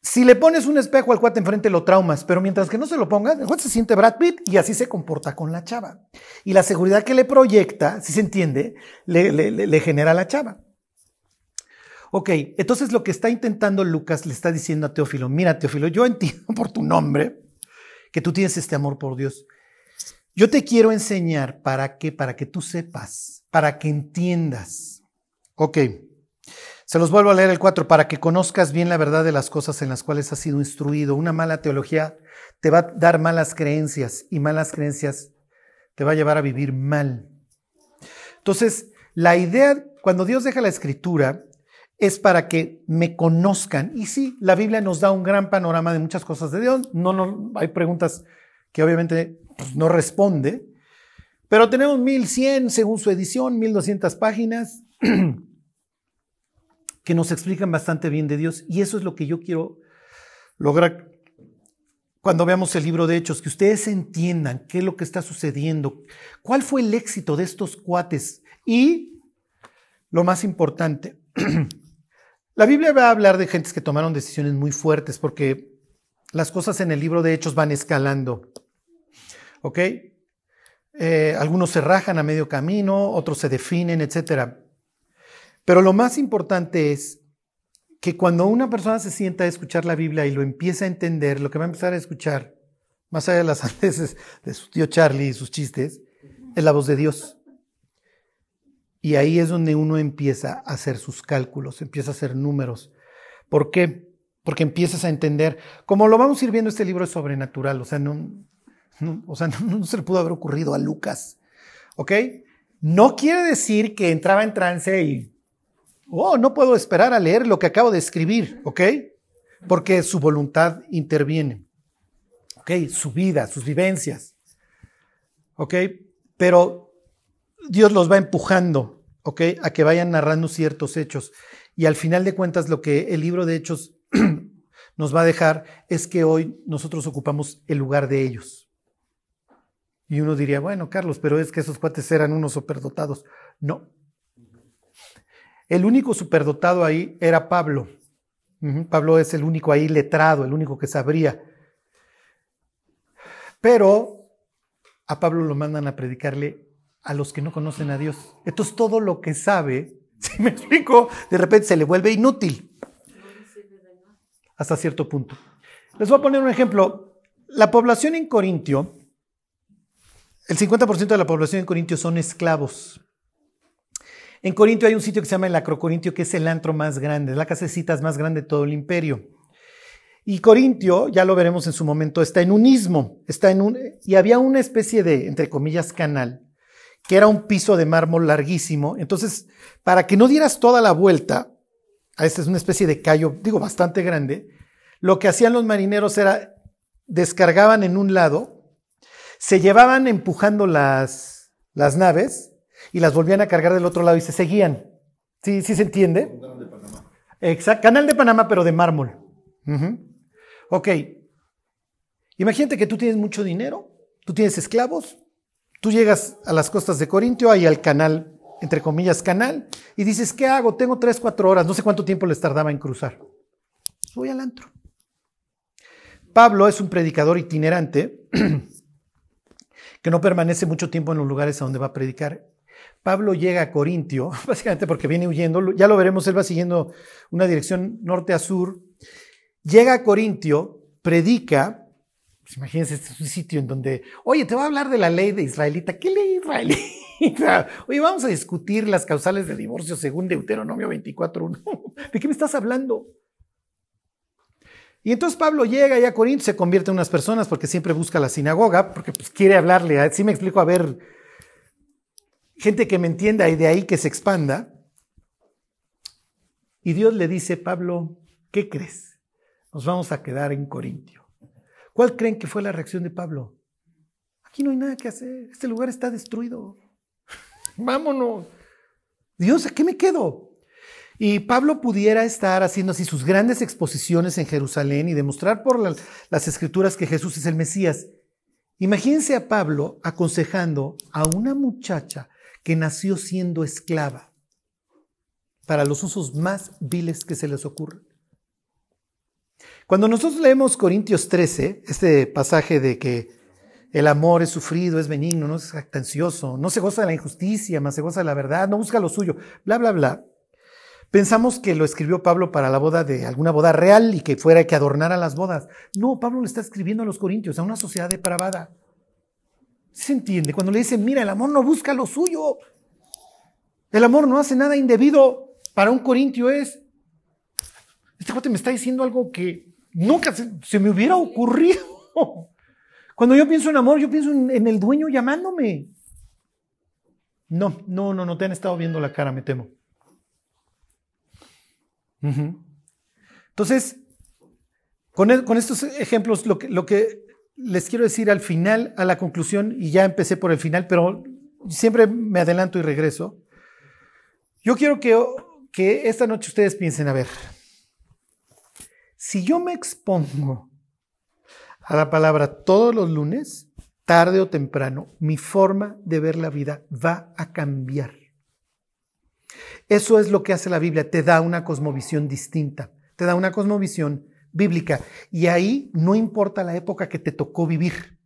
Si le pones un espejo al cuate enfrente, lo traumas, pero mientras que no se lo pongas, el cuate se siente Brad Pitt y así se comporta con la chava. Y la seguridad que le proyecta, si se entiende, le, le, genera a la chava. Ok, entonces lo que está intentando Lucas le está diciendo a Teófilo, mira Teófilo, yo entiendo por tu nombre que tú tienes este amor por Dios. Yo te quiero enseñar para que, para que tú sepas, para que entiendas. Ok, se los vuelvo a leer el 4, para que conozcas bien la verdad de las cosas en las cuales has sido instruido. Una mala teología te va a dar malas creencias y malas creencias te va a llevar a vivir mal. Entonces, la idea, cuando Dios deja la escritura, es para que me conozcan. Y sí, la Biblia nos da un gran panorama de muchas cosas de Dios. No, no, hay preguntas que obviamente pues, no responde, pero tenemos 1100 según su edición, 1200 páginas que nos explican bastante bien de Dios. Y eso es lo que yo quiero lograr cuando veamos el libro de Hechos, que ustedes entiendan qué es lo que está sucediendo, cuál fue el éxito de estos cuates y, lo más importante, La Biblia va a hablar de gentes que tomaron decisiones muy fuertes porque las cosas en el libro de Hechos van escalando. ¿Ok? eh, algunos se rajan a medio camino, otros se definen, etc. Pero lo más importante es que cuando una persona se sienta a escuchar la Biblia y lo empieza a entender, lo que va a empezar a escuchar, más allá de las andeses de su tío Charlie y sus chistes, es la voz de Dios. Y ahí es donde uno empieza a hacer sus cálculos, empieza a hacer números. ¿Por qué? Porque empiezas a entender, como lo vamos a ir viendo, este libro es sobrenatural, o sea, no, o sea, no, se le pudo haber ocurrido a Lucas. ¿Ok? No quiere decir que entraba en trance y, oh, no puedo esperar a leer lo que acabo de escribir, ¿ok? Porque su voluntad interviene. ¿Ok? Su vida, sus vivencias. ¿Ok? Pero Dios los va empujando, ¿ok? A que vayan narrando ciertos hechos. Y al final de cuentas, lo que el libro de Hechos nos va a dejar es que hoy nosotros ocupamos el lugar de ellos. Y uno diría, bueno, Carlos, pero es que esos cuates eran unos superdotados. No. El único superdotado ahí era Pablo. Pablo es el único ahí letrado, el único que sabría. Pero a Pablo lo mandan a predicarle a los que no conocen a Dios. Entonces todo lo que sabe, si me explico, de repente se le vuelve inútil. Hasta cierto punto. Les voy a poner un ejemplo. La población en Corintio el 50% de la población en Corintio son esclavos. En Corintio hay un sitio que se llama el Acrocorintio, que es el antro más grande, la casa de citas más grande de todo el imperio. Y Corintio, ya lo veremos en su momento, está en un istmo, está en un, y había una especie de, entre comillas, canal, que era un piso de mármol larguísimo. Entonces, para que no dieras toda la vuelta, a esta es una especie de callo, digo, bastante grande, lo que hacían los marineros era, descargaban en un lado, se llevaban empujando las, las naves y las volvían a cargar del otro lado y se seguían. ¿Sí, sí se entiende? Canal de Panamá. Exacto, canal de Panamá, pero de mármol. Ok. Imagínate que tú tienes mucho dinero, tú tienes esclavos, tú llegas a las costas de Corintio, ahí al canal, entre comillas, canal, y dices, ¿qué hago? Tengo tres, cuatro horas, no sé cuánto tiempo les tardaba en cruzar. Voy al antro. Pablo es un predicador itinerante que no permanece mucho tiempo en los lugares a donde va a predicar. Pablo llega a Corintio, básicamente porque viene huyendo, ya lo veremos, él va siguiendo una dirección norte a sur, llega a Corintio, predica, pues imagínense, este es un sitio en donde, oye, te voy a hablar de la ley de israelita, ¿qué ley israelita? Oye, vamos a discutir las causales de divorcio según Deuteronomio 24.1. ¿De qué me estás hablando? Y entonces Pablo llega y a Corinto se convierte en unas personas porque siempre busca la sinagoga, porque pues, quiere hablarle, así me explico, a ver, gente que me entienda y de ahí que se expanda. Y Dios le dice, Pablo, ¿qué crees? Nos vamos a quedar en Corintio. ¿Cuál creen que fue la reacción de Pablo? Aquí no hay nada que hacer, este lugar está destruido. Vámonos. Dios, ¿a qué me quedo? Y Pablo pudiera estar haciendo así sus grandes exposiciones en Jerusalén y demostrar por las escrituras que Jesús es el Mesías. Imagínense a Pablo aconsejando a una muchacha que nació siendo esclava para los usos más viles que se les ocurren. Cuando nosotros leemos Corintios 13, este pasaje de que el amor es sufrido, es benigno, no es actancioso, no se goza de la injusticia, más se goza de la verdad, no busca lo suyo, bla, bla, bla. Pensamos que lo escribió Pablo para la boda de alguna boda real y que fuera que adornara las bodas. No, Pablo le está escribiendo a los corintios, a una sociedad depravada. ¿Se entiende? Cuando le dicen, mira, el amor no busca lo suyo. El amor no hace nada indebido. Para un corintio es, este cuate me está diciendo algo que nunca se, me hubiera ocurrido. Cuando yo pienso en amor, yo pienso en, el dueño llamándome. No, no, no, no te han estado viendo la cara, me temo. Entonces, con, estos ejemplos, lo que, les quiero decir al final, a la conclusión, y ya empecé por el final, pero siempre me adelanto y regreso. Yo quiero que esta noche ustedes piensen, a ver, si yo me expongo a la palabra todos los lunes, tarde o temprano, mi forma de ver la vida va a cambiar. Eso es lo que hace la Biblia, te da una cosmovisión distinta, te da una cosmovisión bíblica. Y ahí no importa la época que te tocó vivir.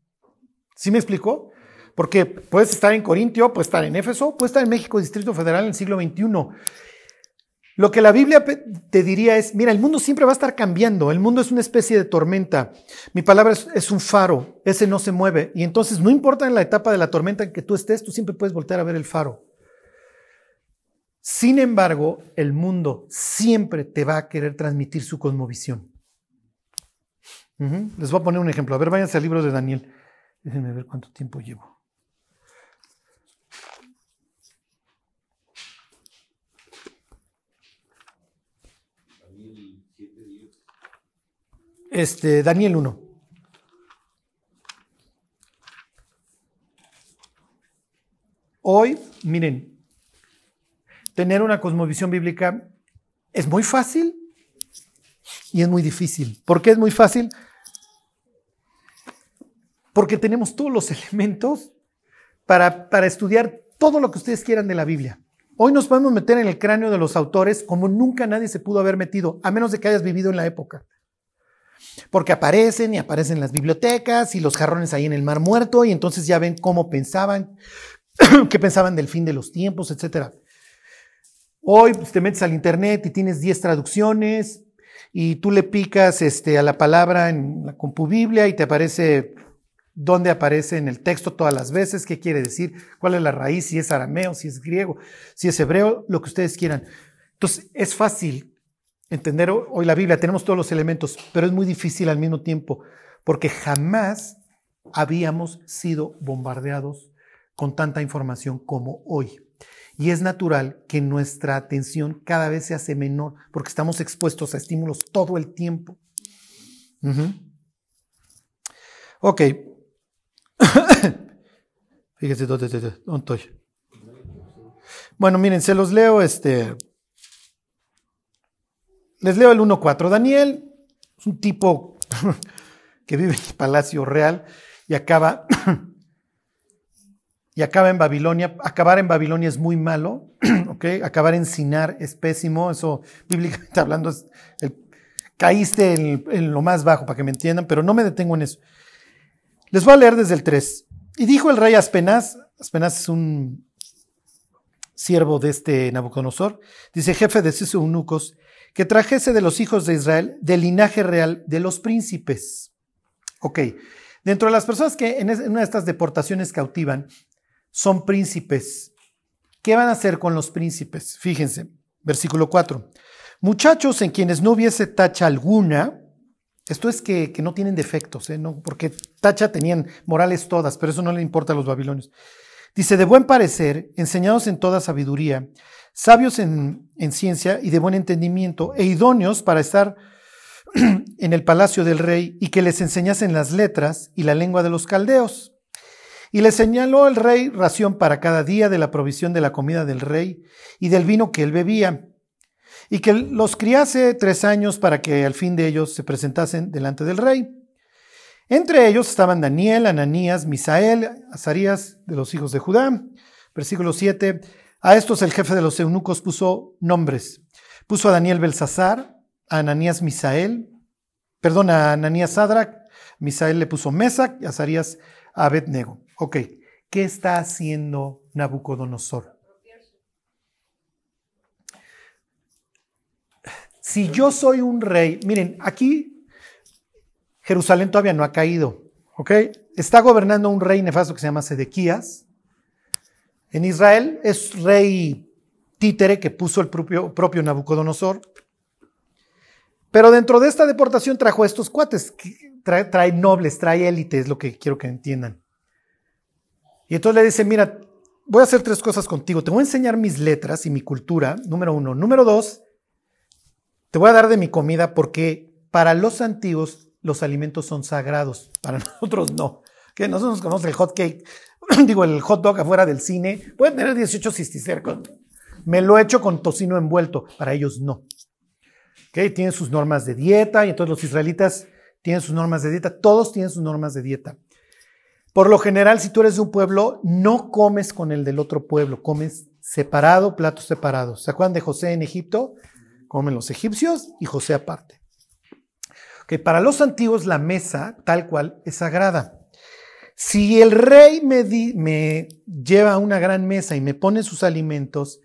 ¿Sí me explicó? Porque puedes estar en Corintio, puedes estar en Éfeso, puedes estar en México, Distrito Federal en el siglo XXI. Lo que la Biblia te diría es, mira, el mundo siempre va a estar cambiando, el mundo es una especie de tormenta, mi palabra es, un faro, ese no se mueve, y entonces no importa en la etapa de la tormenta en que tú estés, tú siempre puedes voltear a ver el faro. Sin embargo, el mundo siempre te va a querer transmitir su cosmovisión. Les voy a poner un ejemplo. A ver, váyanse al libro de Daniel. Déjenme ver cuánto tiempo llevo. Este, Daniel 1. Hoy, miren, tener una cosmovisión bíblica es muy fácil y es muy difícil. ¿Por qué es muy fácil? Porque tenemos todos los elementos para, para estudiar todo lo que ustedes quieran de la Biblia. Hoy nos podemos meter en el cráneo de los autores como nunca nadie se pudo haber metido, a menos de que hayas vivido en la época. Porque aparecen y aparecen en las bibliotecas y los jarrones ahí en el mar muerto y entonces ya ven cómo pensaban, qué pensaban del fin de los tiempos, etc. Hoy pues, te metes al internet y tienes 10 traducciones y tú le picas este, a la palabra en la compu Biblia y te aparece dónde aparece en el texto todas las veces, qué quiere decir, cuál es la raíz, si es arameo, si es griego, si es hebreo, lo que ustedes quieran. Entonces, es fácil entender hoy la Biblia, tenemos todos los elementos, pero es muy difícil al mismo tiempo, porque jamás habíamos sido bombardeados con tanta información como hoy. Y es natural que nuestra atención cada vez se hace menor, porque estamos expuestos a estímulos todo el tiempo. Ok, Fíjense dónde, estoy. Bueno, miren, se los leo este. Les leo el 1.4. Daniel es un tipo que vive en el palacio real y acaba y acaba en Babilonia. Acabar en Babilonia es muy malo, ¿ok? Acabar en Sinar es pésimo, eso bíblicamente hablando caíste en, en, lo más bajo para que me entiendan, pero no me detengo en eso. Les voy a leer desde el 3. Y dijo el rey Aspenaz, Aspenaz es un siervo de este Nabucodonosor, dice jefe de sus eunucos, que trajese de los hijos de Israel del linaje real de los príncipes. Ok, dentro de las personas que en una de estas deportaciones cautivan son príncipes. ¿Qué van a hacer con los príncipes? Fíjense, versículo 4. Muchachos en quienes no hubiese tacha alguna, esto es que, no tienen defectos, ¿eh? no, porque Tacha tenían morales todas, pero eso no le importa a los babilonios. Dice, de buen parecer, enseñados en toda sabiduría, sabios en, en ciencia y de buen entendimiento, e idóneos para estar en el palacio del rey y que les enseñasen las letras y la lengua de los caldeos. Y le señaló el rey ración para cada día de la provisión de la comida del rey y del vino que él bebía y que los criase tres años para que al fin de ellos se presentasen delante del rey. Entre ellos estaban Daniel, Ananías, Misael, Azarías de los hijos de Judá. Versículo 7. A estos el jefe de los eunucos puso nombres. Puso a Daniel Belsasar, a Ananías Misael, perdón, a Ananías Sadrach, Misael le puso Mesac y Azarías Abednego. Ok, ¿qué está haciendo Nabucodonosor? Si yo soy un rey, miren, aquí Jerusalén todavía no ha caído, ¿ok? Está gobernando un rey nefasto que se llama Sedequías. En Israel es rey títere que puso el propio, Nabucodonosor. Pero dentro de esta deportación trajo estos cuates, trae, trae nobles, trae élites, es lo que quiero que entiendan. Y entonces le dice, mira, voy a hacer tres cosas contigo. Te voy a enseñar mis letras y mi cultura, número uno. Número dos, te voy a dar de mi comida porque para los antiguos los alimentos son sagrados, para nosotros no. Que nosotros conocemos el hot cake, digo, el hot dog afuera del cine, puede tener 18 cisticercos. Me lo he hecho con tocino envuelto, para ellos no. ¿Okay? Tienen sus normas de dieta y entonces los israelitas tienen sus normas de dieta, todos tienen sus normas de dieta. Por lo general, si tú eres de un pueblo, no comes con el del otro pueblo, comes separado, platos separados. ¿Se acuerdan de José en Egipto? comen los egipcios y José aparte. Que para los antiguos la mesa, tal cual, es sagrada. Si el rey me, me lleva a una gran mesa y me pone sus alimentos,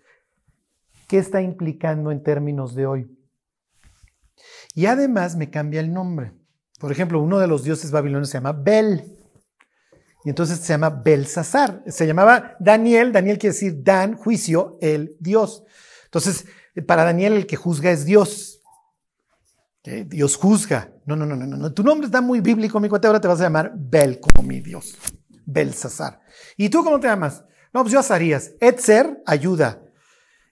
¿qué está implicando en términos de hoy? Y además me cambia el nombre. Por ejemplo, uno de los dioses babilonios se llama Bel. Y entonces se llama Belsasar. Se llamaba Daniel. Daniel quiere decir Dan, juicio, el Dios. Entonces, para Daniel el que juzga es Dios. Dios juzga. No, no, no, no, no. Tu nombre está muy bíblico, mi cuate. Ahora te vas a llamar Bel como mi Dios. Belsasar. ¿Y tú cómo te llamas? No, pues yo Azarías. Etzer, ayuda.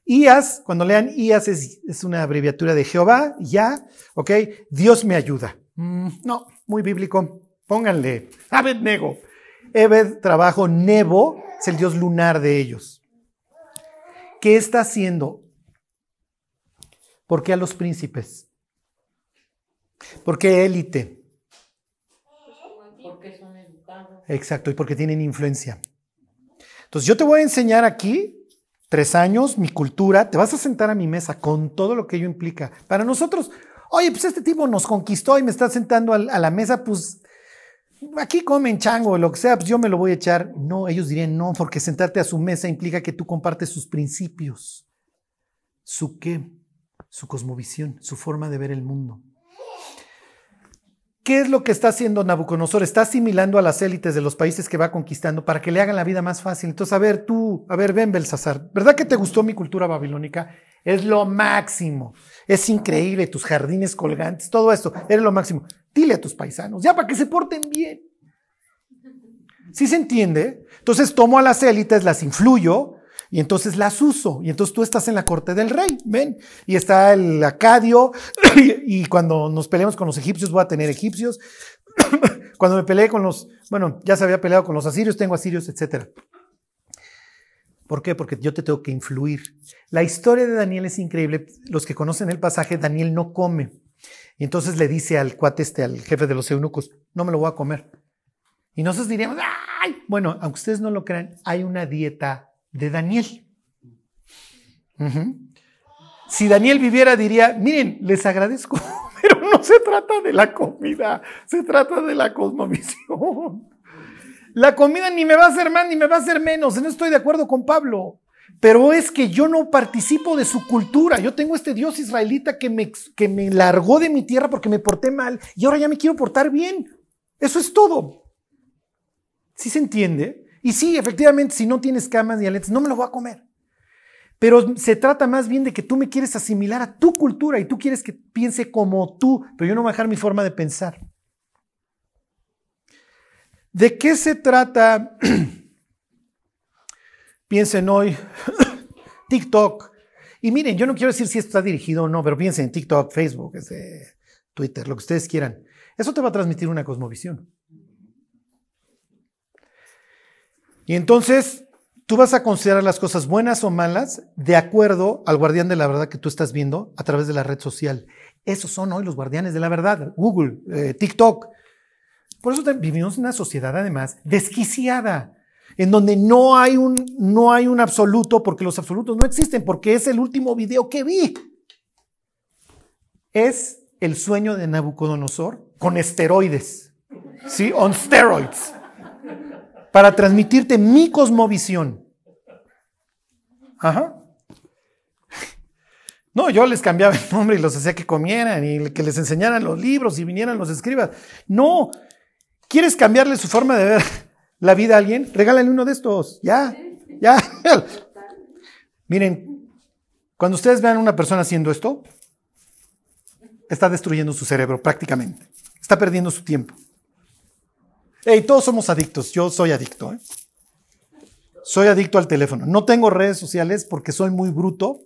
Ias, cuando lean Ias es, una abreviatura de Jehová, ya, ok, Dios me ayuda. Mm, no, muy bíblico. Pónganle Abednego. Ebed, trabajo, Nebo, es el dios lunar de ellos. ¿Qué está haciendo? ¿Por qué a los príncipes? ¿Por qué élite? Porque son educados. Exacto, y porque tienen influencia. Entonces yo te voy a enseñar aquí, tres años, mi cultura, te vas a sentar a mi mesa con todo lo que ello implica. Para nosotros, oye, pues este tipo nos conquistó y me está sentando a la mesa, pues aquí comen chango, lo que sea, pues yo me lo voy a echar. No, ellos dirían no, porque sentarte a su mesa implica que tú compartes sus principios, su qué, su cosmovisión, su forma de ver el mundo. ¿Qué es lo que está haciendo Nabucodonosor? Está asimilando a las élites de los países que va conquistando para que le hagan la vida más fácil. Entonces, a ver, tú, a ver, ven, Belsasar, ¿verdad que te gustó mi cultura babilónica? Es lo máximo. Es increíble, tus jardines colgantes, todo esto, eres lo máximo. Dile a tus paisanos, ya para que se porten bien. ¿Sí se entiende? Entonces tomo a las élites, las influyo y entonces las uso. Y entonces tú estás en la corte del rey, ven. Y está el acadio y, cuando nos peleemos con los egipcios voy a tener egipcios. cuando me peleé con los, bueno, ya se había peleado con los asirios, tengo asirios, etcétera. ¿Por qué? Porque yo te tengo que influir. La historia de Daniel es increíble. Los que conocen el pasaje, Daniel no come. Y entonces le dice al cuate este, al jefe de los eunucos, no me lo voy a comer. Y nosotros diríamos, ¡ay! Bueno, aunque ustedes no lo crean, hay una dieta de Daniel. Si Daniel viviera, diría, miren, les agradezco, pero no se trata de la comida, se trata de la cosmovisión. La comida ni me va a hacer más ni me va a hacer menos, no estoy de acuerdo con Pablo. Pero es que yo no participo de su cultura. Yo tengo este Dios israelita que me, que me largó de mi tierra porque me porté mal y ahora ya me quiero portar bien. Eso es todo. ¿Sí se entiende? Y sí, efectivamente, si no tienes camas ni aletas, no me lo voy a comer. Pero se trata más bien de que tú me quieres asimilar a tu cultura y tú quieres que piense como tú, pero yo no voy a dejar mi forma de pensar. ¿De qué se trata? Piensen hoy, TikTok. Y miren, yo no quiero decir si esto está dirigido o no, pero piensen en TikTok, Facebook, este, Twitter, lo que ustedes quieran. Eso te va a transmitir una cosmovisión. Y entonces tú vas a considerar las cosas buenas o malas de acuerdo al guardián de la verdad que tú estás viendo a través de la red social. Esos son hoy los guardianes de la verdad. Google, eh, TikTok. Por eso vivimos en una sociedad además desquiciada, en donde no hay, un, no hay un absoluto porque los absolutos no existen, porque es el último video que vi. Es el sueño de Nabucodonosor con esteroides. ¿Sí? On steroids para transmitirte mi cosmovisión. Ajá. No, yo les cambiaba el nombre y los hacía que comieran y que les enseñaran los libros y vinieran los escribas. No, ¿quieres cambiarle su forma de ver la vida a alguien? Regálale uno de estos. Ya, ya. Miren, cuando ustedes vean a una persona haciendo esto, está destruyendo su cerebro prácticamente. Está perdiendo su tiempo. Hey, todos somos adictos. Yo soy adicto. ¿eh? Soy adicto al teléfono. No tengo redes sociales porque soy muy bruto.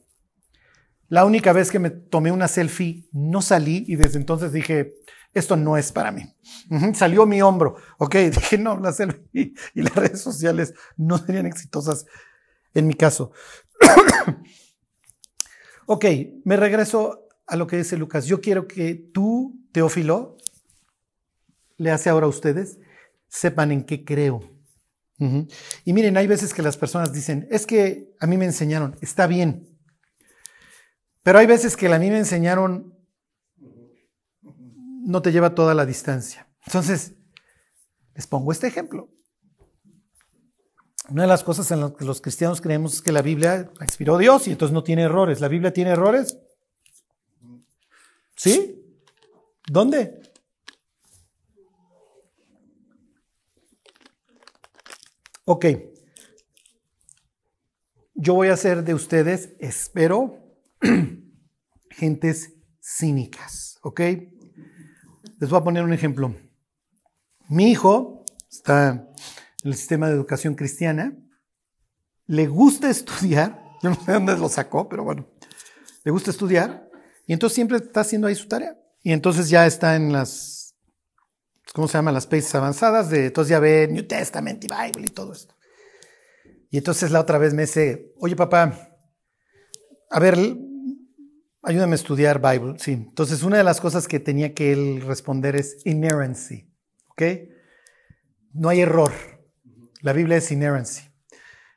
La única vez que me tomé una selfie no salí y desde entonces dije, esto no es para mí. Salió mi hombro. Ok, dije, no, la selfie y las redes sociales no serían exitosas en mi caso. ok, me regreso a lo que dice Lucas. Yo quiero que tú, Teófilo, le hace ahora a ustedes, sepan en qué creo. Y miren, hay veces que las personas dicen, es que a mí me enseñaron, está bien. Pero hay veces que a mí me enseñaron no te lleva toda la distancia. Entonces, les pongo este ejemplo. Una de las cosas en las que los cristianos creemos es que la Biblia la inspiró Dios y entonces no tiene errores. ¿La Biblia tiene errores? ¿Sí? ¿Dónde? Ok. Yo voy a hacer de ustedes, espero, gentes cínicas. ¿Ok? Les voy a poner un ejemplo. Mi hijo está en el sistema de educación cristiana, le gusta estudiar, yo no sé dónde lo sacó, pero bueno, le gusta estudiar, y entonces siempre está haciendo ahí su tarea. Y entonces ya está en las, ¿cómo se llama? Las paces avanzadas, de, entonces ya ve New Testament y Bible y todo esto. Y entonces la otra vez me dice, oye papá, a ver, ayúdame a estudiar Bible. Sí, entonces una de las cosas que tenía que él responder es inerrancy, ¿ok? No hay error. La Biblia es inerrancy.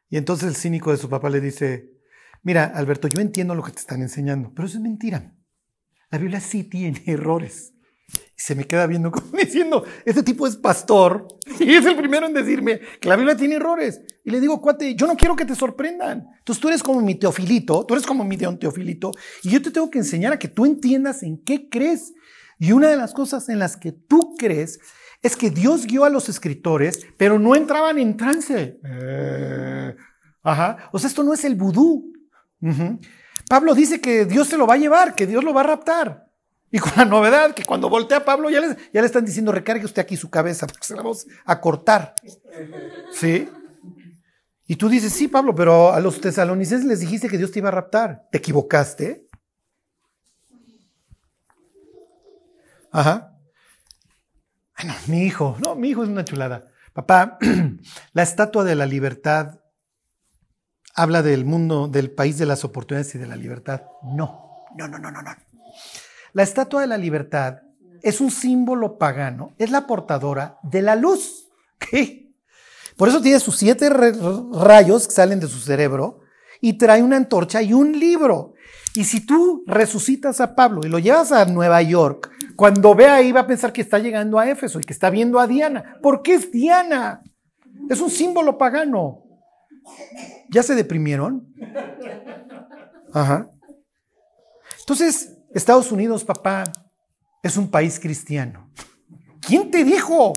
Y entonces el cínico de su papá le dice, mira, Alberto, yo entiendo lo que te están enseñando, pero eso es mentira. La Biblia sí tiene errores. Y se me queda viendo como diciendo, este tipo es pastor y es el primero en decirme que la Biblia tiene errores. Y le digo, cuate, yo no quiero que te sorprendan. Entonces tú eres como mi teofilito, tú eres como mi teofilito, y yo te tengo que enseñar a que tú entiendas en qué crees. Y una de las cosas en las que tú crees es que Dios guió a los escritores, pero no entraban en trance. Eh, ajá. O sea, esto no es el vudú. Pablo dice que Dios se lo va a llevar, que Dios lo va a raptar. Y con la novedad que cuando voltea a Pablo ya le, ya están diciendo, recargue usted aquí su cabeza, porque se la vamos a cortar. ¿Sí? Y tú dices, sí, Pablo, pero a los tesalonicenses les dijiste que Dios te iba a raptar. ¿Te equivocaste? Ajá. Bueno, mi hijo, no, mi hijo es una chulada. Papá, la estatua de la libertad habla del mundo, del país de las oportunidades y de la libertad. No, no, no, no, no, no. La estatua de la libertad es un símbolo pagano, es la portadora de la luz. ¿Qué? Por eso tiene sus siete rayos que salen de su cerebro y trae una antorcha y un libro. Y si tú resucitas a Pablo y lo llevas a Nueva York, cuando vea ahí va a pensar que está llegando a Éfeso y que está viendo a Diana. ¿Por qué es Diana? Es un símbolo pagano. ¿Ya se deprimieron? Ajá. Entonces, Estados Unidos, papá, es un país cristiano. ¿Quién te dijo?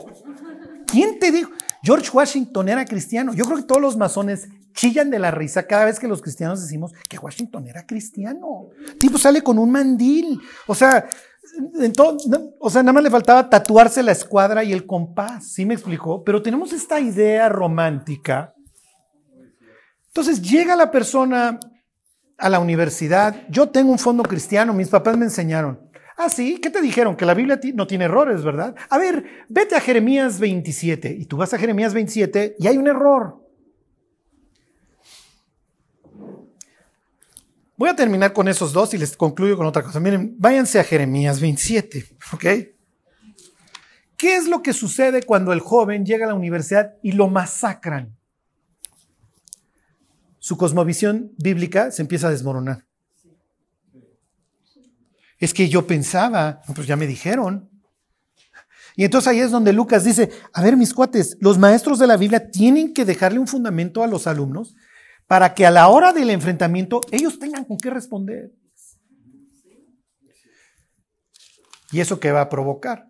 ¿Quién te dijo? George Washington era cristiano. Yo creo que todos los masones chillan de la risa cada vez que los cristianos decimos que Washington era cristiano. tipo sale con un mandil. O sea, o sea, nada más le faltaba tatuarse la escuadra y el compás. ¿Sí me explicó? Pero tenemos esta idea romántica. Entonces llega la persona a la universidad. Yo tengo un fondo cristiano, mis papás me enseñaron. Ah, sí, ¿qué te dijeron? Que la Biblia no tiene errores, ¿verdad? A ver, vete a Jeremías 27 y tú vas a Jeremías 27 y hay un error. Voy a terminar con esos dos y les concluyo con otra cosa. Miren, váyanse a Jeremías 27, ¿ok? ¿Qué es lo que sucede cuando el joven llega a la universidad y lo masacran? Su cosmovisión bíblica se empieza a desmoronar. Es que yo pensaba, pues ya me dijeron. Y entonces ahí es donde Lucas dice, a ver mis cuates, los maestros de la Biblia tienen que dejarle un fundamento a los alumnos para que a la hora del enfrentamiento ellos tengan con qué responder. ¿Y eso qué va a provocar?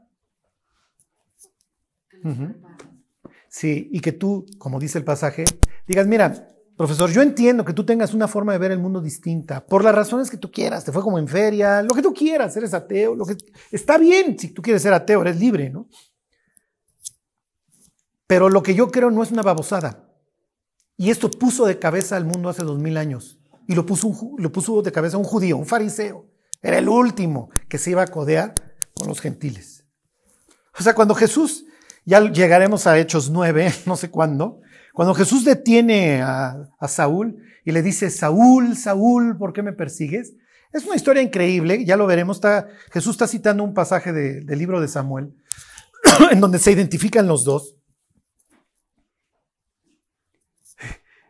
Sí, y que tú, como dice el pasaje, digas, mira, Profesor, yo entiendo que tú tengas una forma de ver el mundo distinta, por las razones que tú quieras, te fue como en feria, lo que tú quieras, eres ateo, lo que está bien si tú quieres ser ateo, eres libre, ¿no? Pero lo que yo creo no es una babosada. Y esto puso de cabeza al mundo hace dos mil años. Y lo puso, lo puso de cabeza un judío, un fariseo. Era el último que se iba a codear con los gentiles. O sea, cuando Jesús, ya llegaremos a Hechos 9, no sé cuándo, cuando Jesús detiene a, Saúl y le dice, Saúl, Saúl, ¿por qué me persigues? Es una historia increíble, ya lo veremos. Jesús está citando un pasaje del libro de Samuel, en donde se identifican los dos.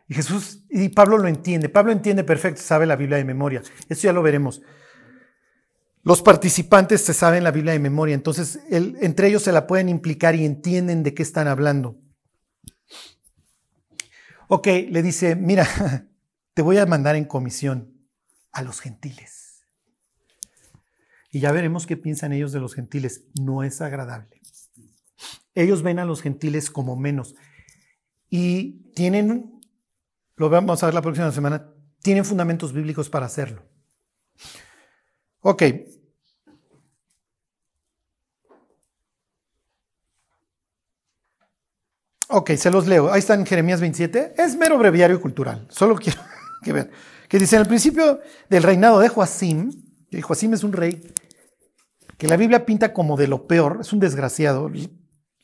Y Jesús, y Pablo lo entiende, Pablo entiende perfecto, sabe la Biblia de memoria. Eso ya lo veremos. Los participantes se saben la Biblia de memoria, entonces entre ellos se la pueden implicar y entienden de qué están hablando. Ok, le dice, mira, te voy a mandar en comisión a los gentiles. Y ya veremos qué piensan ellos de los gentiles. No es agradable. Ellos ven a los gentiles como menos. Y tienen, lo vamos a ver la próxima semana, tienen fundamentos bíblicos para hacerlo. Ok. Ok, se los leo. Ahí está en Jeremías 27. Es mero breviario cultural. Solo quiero que vean. Que dice, en el principio del reinado de Joacim, y Joacim es un rey que la Biblia pinta como de lo peor, es un desgraciado,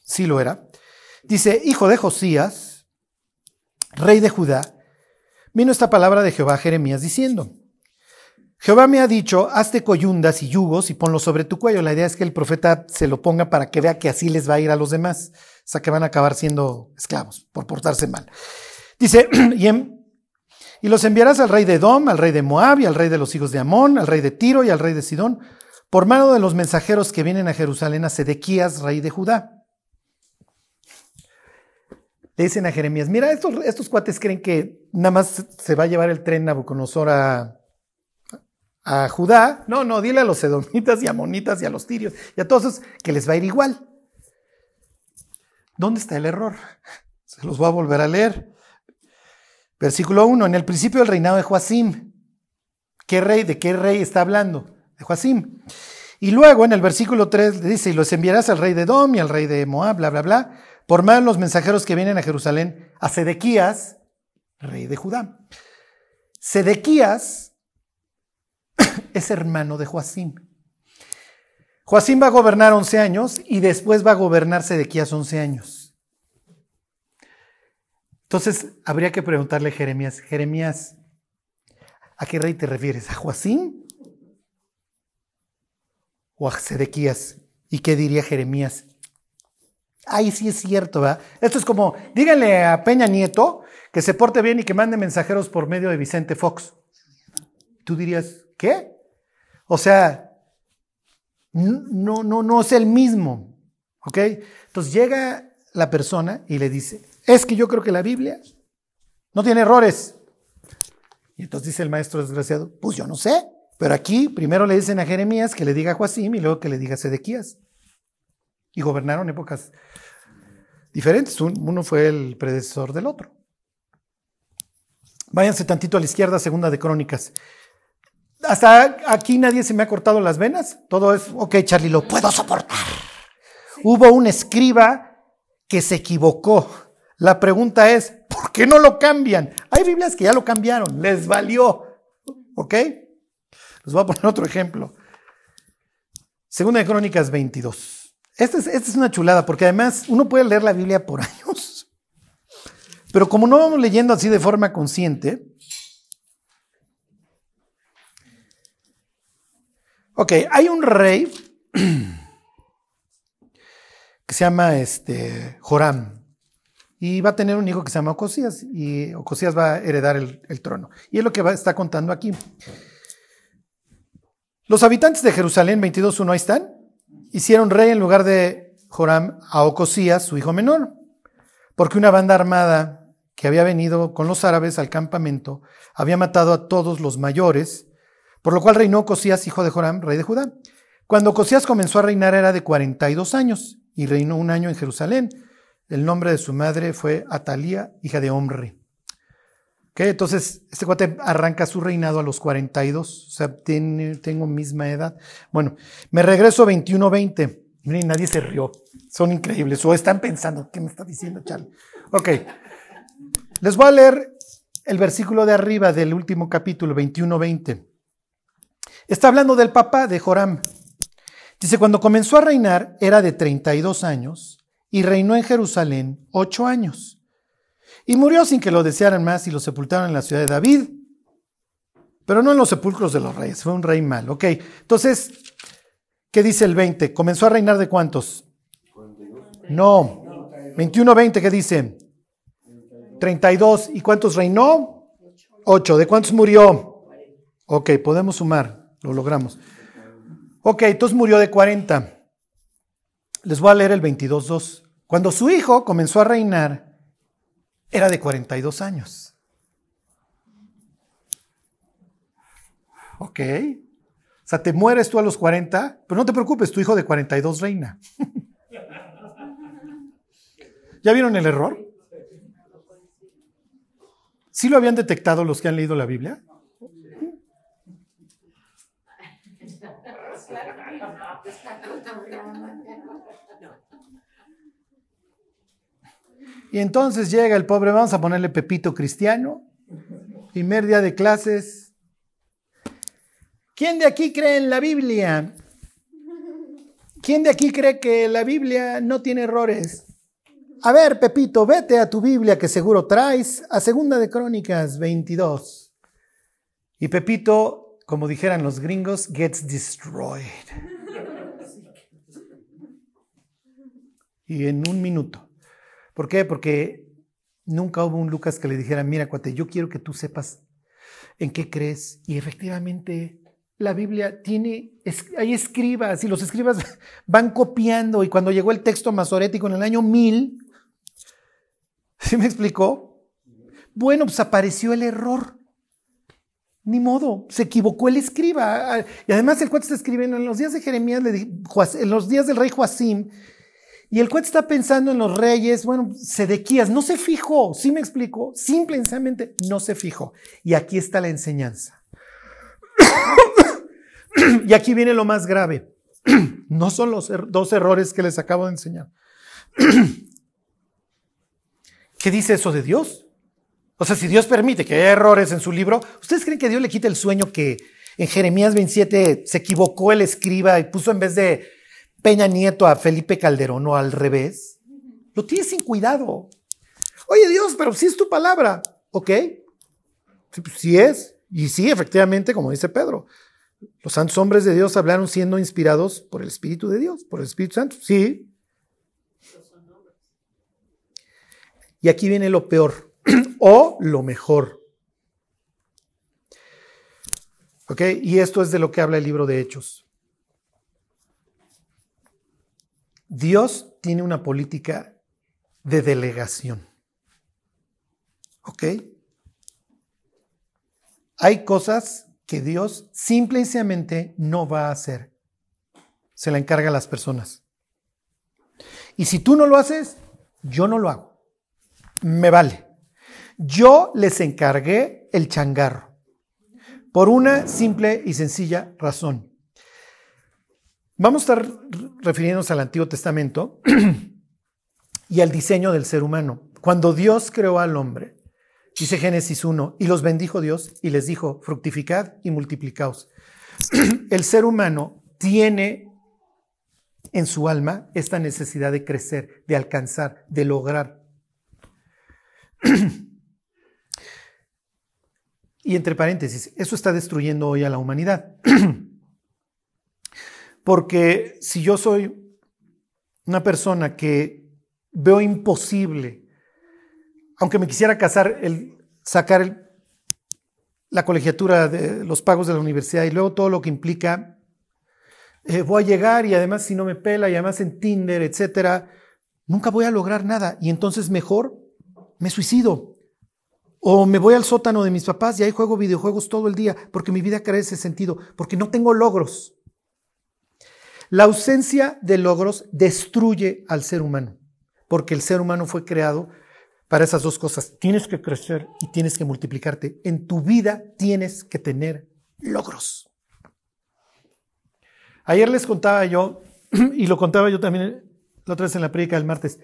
sí lo era. Dice, hijo de Josías, rey de Judá, vino esta palabra de Jehová a Jeremías diciendo, Jehová me ha dicho, hazte coyundas y yugos y ponlos sobre tu cuello. La idea es que el profeta se lo ponga para que vea que así les va a ir a los demás. O sea, que van a acabar siendo esclavos por portarse mal. Dice, y, los enviarás al rey de Edom, al rey de Moab y al rey de los hijos de Amón, al rey de Tiro y al rey de Sidón, por mano de los mensajeros que vienen a Jerusalén a Sedequías, rey de Judá. Le dicen a Jeremías, mira, estos, estos cuates creen que nada más se va a llevar el tren Nabucodonosor a, a Judá, no, no, dile a los edomitas y amonitas y a los tirios y a todos esos que les va a ir igual. ¿Dónde está el error? Se los voy a volver a leer. Versículo 1, en el principio del reinado de Joacim. ¿Qué rey? ¿De qué rey está hablando? De Joacim. Y luego en el versículo 3 le dice, y los enviarás al rey de Edom y al rey de Moab, bla, bla, bla, por más los mensajeros que vienen a Jerusalén, a Sedequías, rey de Judá. Sedequías es hermano de Joacim. Joacim va a gobernar 11 años y después va a gobernar Sedequías 11 años. Entonces habría que preguntarle a Jeremías, Jeremías, ¿a qué rey te refieres? ¿A Joacim? ¿O a Sedequías? ¿Y qué diría Jeremías? Ahí sí es cierto, ¿verdad? Esto es como, díganle a Peña Nieto que se porte bien y que mande mensajeros por medio de Vicente Fox. Tú dirías, ¿qué? O sea, no, no, no es el mismo. ¿Ok? Entonces llega la persona y le dice, es que yo creo que la Biblia no tiene errores. Y entonces dice el maestro desgraciado, pues yo no sé, pero aquí primero le dicen a Jeremías que le diga a Joacim y luego que le diga a Sedequías. Y gobernaron épocas diferentes. Uno fue el predecesor del otro. Váyanse tantito a la izquierda, segunda de Crónicas hasta aquí nadie se me ha cortado las venas. Todo es, ok, Charlie, lo puedo soportar. Hubo un escriba que se equivocó. La pregunta es, ¿por qué no lo cambian? Hay Biblias que ya lo cambiaron, les valió. ¿Ok? Les voy a poner otro ejemplo. Segunda de Crónicas 22. Esta es, esta es una chulada, porque además uno puede leer la Biblia por años. Pero como no vamos leyendo así de forma consciente, Ok, hay un rey que se llama este, Joram y va a tener un hijo que se llama Ocosías y Ocosías va a heredar el, trono. Y es lo que va, está contando aquí. Los habitantes de Jerusalén, 22.1, ahí están, hicieron rey en lugar de Joram a Ocosías, su hijo menor, porque una banda armada que había venido con los árabes al campamento había matado a todos los mayores por lo cual reinó Cosías, hijo de Joram, rey de Judá. Cuando Cosías comenzó a reinar era de 42 años y reinó un año en Jerusalén. El nombre de su madre fue Atalía, hija de Omri. entonces, este cuate arranca su reinado a los 42, o sea, tengo misma edad. Bueno, me regreso 21-20. Miren, nadie se rió. Son increíbles. O están pensando, ¿qué me está diciendo Charlie? Ok. Les voy a leer el versículo de arriba del último capítulo, 21-20. Está hablando del papá de Joram. Dice, cuando comenzó a reinar era de 32 años y reinó en Jerusalén ocho años. Y murió sin que lo desearan más y lo sepultaron en la ciudad de David, pero no en los sepulcros de los reyes, fue un rey mal. Ok, entonces, ¿qué dice el 20? ¿Comenzó a reinar de cuántos? No, 21-20, ¿qué dice? 32. ¿Y cuántos reinó? 8. ¿De cuántos murió? Ok, podemos sumar. Lo logramos. Ok, entonces murió de 40. Les voy a leer el 22.2. Cuando su hijo comenzó a reinar, era de 42 años. Ok. O sea, te mueres tú a los 40, pero no te preocupes, tu hijo de 42 reina. ¿Ya vieron el error? ¿Sí lo habían detectado los que han leído la Biblia? Y entonces llega el pobre, vamos a ponerle Pepito Cristiano, primer día de clases. ¿Quién de aquí cree en la Biblia? ¿Quién de aquí cree que la Biblia no tiene errores? A ver, Pepito, vete a tu Biblia que seguro traes, a Segunda de Crónicas 22. Y Pepito, como dijeran los gringos, gets destroyed. Y en un minuto. ¿Por qué? Porque nunca hubo un Lucas que le dijera, mira, cuate, yo quiero que tú sepas en qué crees. Y efectivamente, la Biblia tiene, hay escribas y los escribas van copiando. Y cuando llegó el texto masorético en el año 1000, ¿sí me explicó? Bueno, pues apareció el error. Ni modo, se equivocó el escriba. Y además el cuate está escribiendo en los días de Jeremías, en los días del rey Joacim, y el cuate está pensando en los reyes, bueno, Sedequías, no se fijó, ¿sí me explico? Simplemente no se fijó. Y aquí está la enseñanza. y aquí viene lo más grave. no son los er-, dos errores que les acabo de enseñar. ¿Qué dice eso de Dios? O sea, si Dios permite que haya errores en su libro, ¿ustedes creen que Dios le quita el sueño que en Jeremías 27 se equivocó el escriba y puso en vez de Peña Nieto a Felipe Calderón o al revés. Lo tienes sin cuidado. Oye Dios, pero si es tu palabra, ¿ok? Si pues, es, y sí, efectivamente, como dice Pedro, los santos hombres de Dios hablaron siendo inspirados por el Espíritu de Dios, por el Espíritu Santo, sí. Y aquí viene lo peor o lo mejor. ¿Ok? Y esto es de lo que habla el libro de Hechos. Dios tiene una política de delegación. ¿Ok? Hay cosas que Dios simple y sencillamente no va a hacer. Se la encarga a las personas. Y si tú no lo haces, yo no lo hago. Me vale. Yo les encargué el changarro. Por una simple y sencilla razón. Vamos a estar refiriéndonos al Antiguo Testamento y al diseño del ser humano. Cuando Dios creó al hombre, dice Génesis 1, y los bendijo Dios y les dijo, fructificad y multiplicaos. El ser humano tiene en su alma esta necesidad de crecer, de alcanzar, de lograr. Y entre paréntesis, eso está destruyendo hoy a la humanidad. Porque si yo soy una persona que veo imposible, aunque me quisiera casar, el, sacar la colegiatura de los pagos de la universidad y luego todo lo que implica, eh, voy a llegar y además si no me pela y además en Tinder, etcétera, nunca voy a lograr nada y entonces mejor me suicido. O me voy al sótano de mis papás y ahí juego videojuegos todo el día porque mi vida carece de sentido, porque no tengo logros. La ausencia de logros destruye al ser humano, porque el ser humano fue creado para esas dos cosas. Tienes que crecer y tienes que multiplicarte. En tu vida tienes que tener logros. Ayer les contaba yo, y lo contaba yo también la otra vez en la prédica del martes,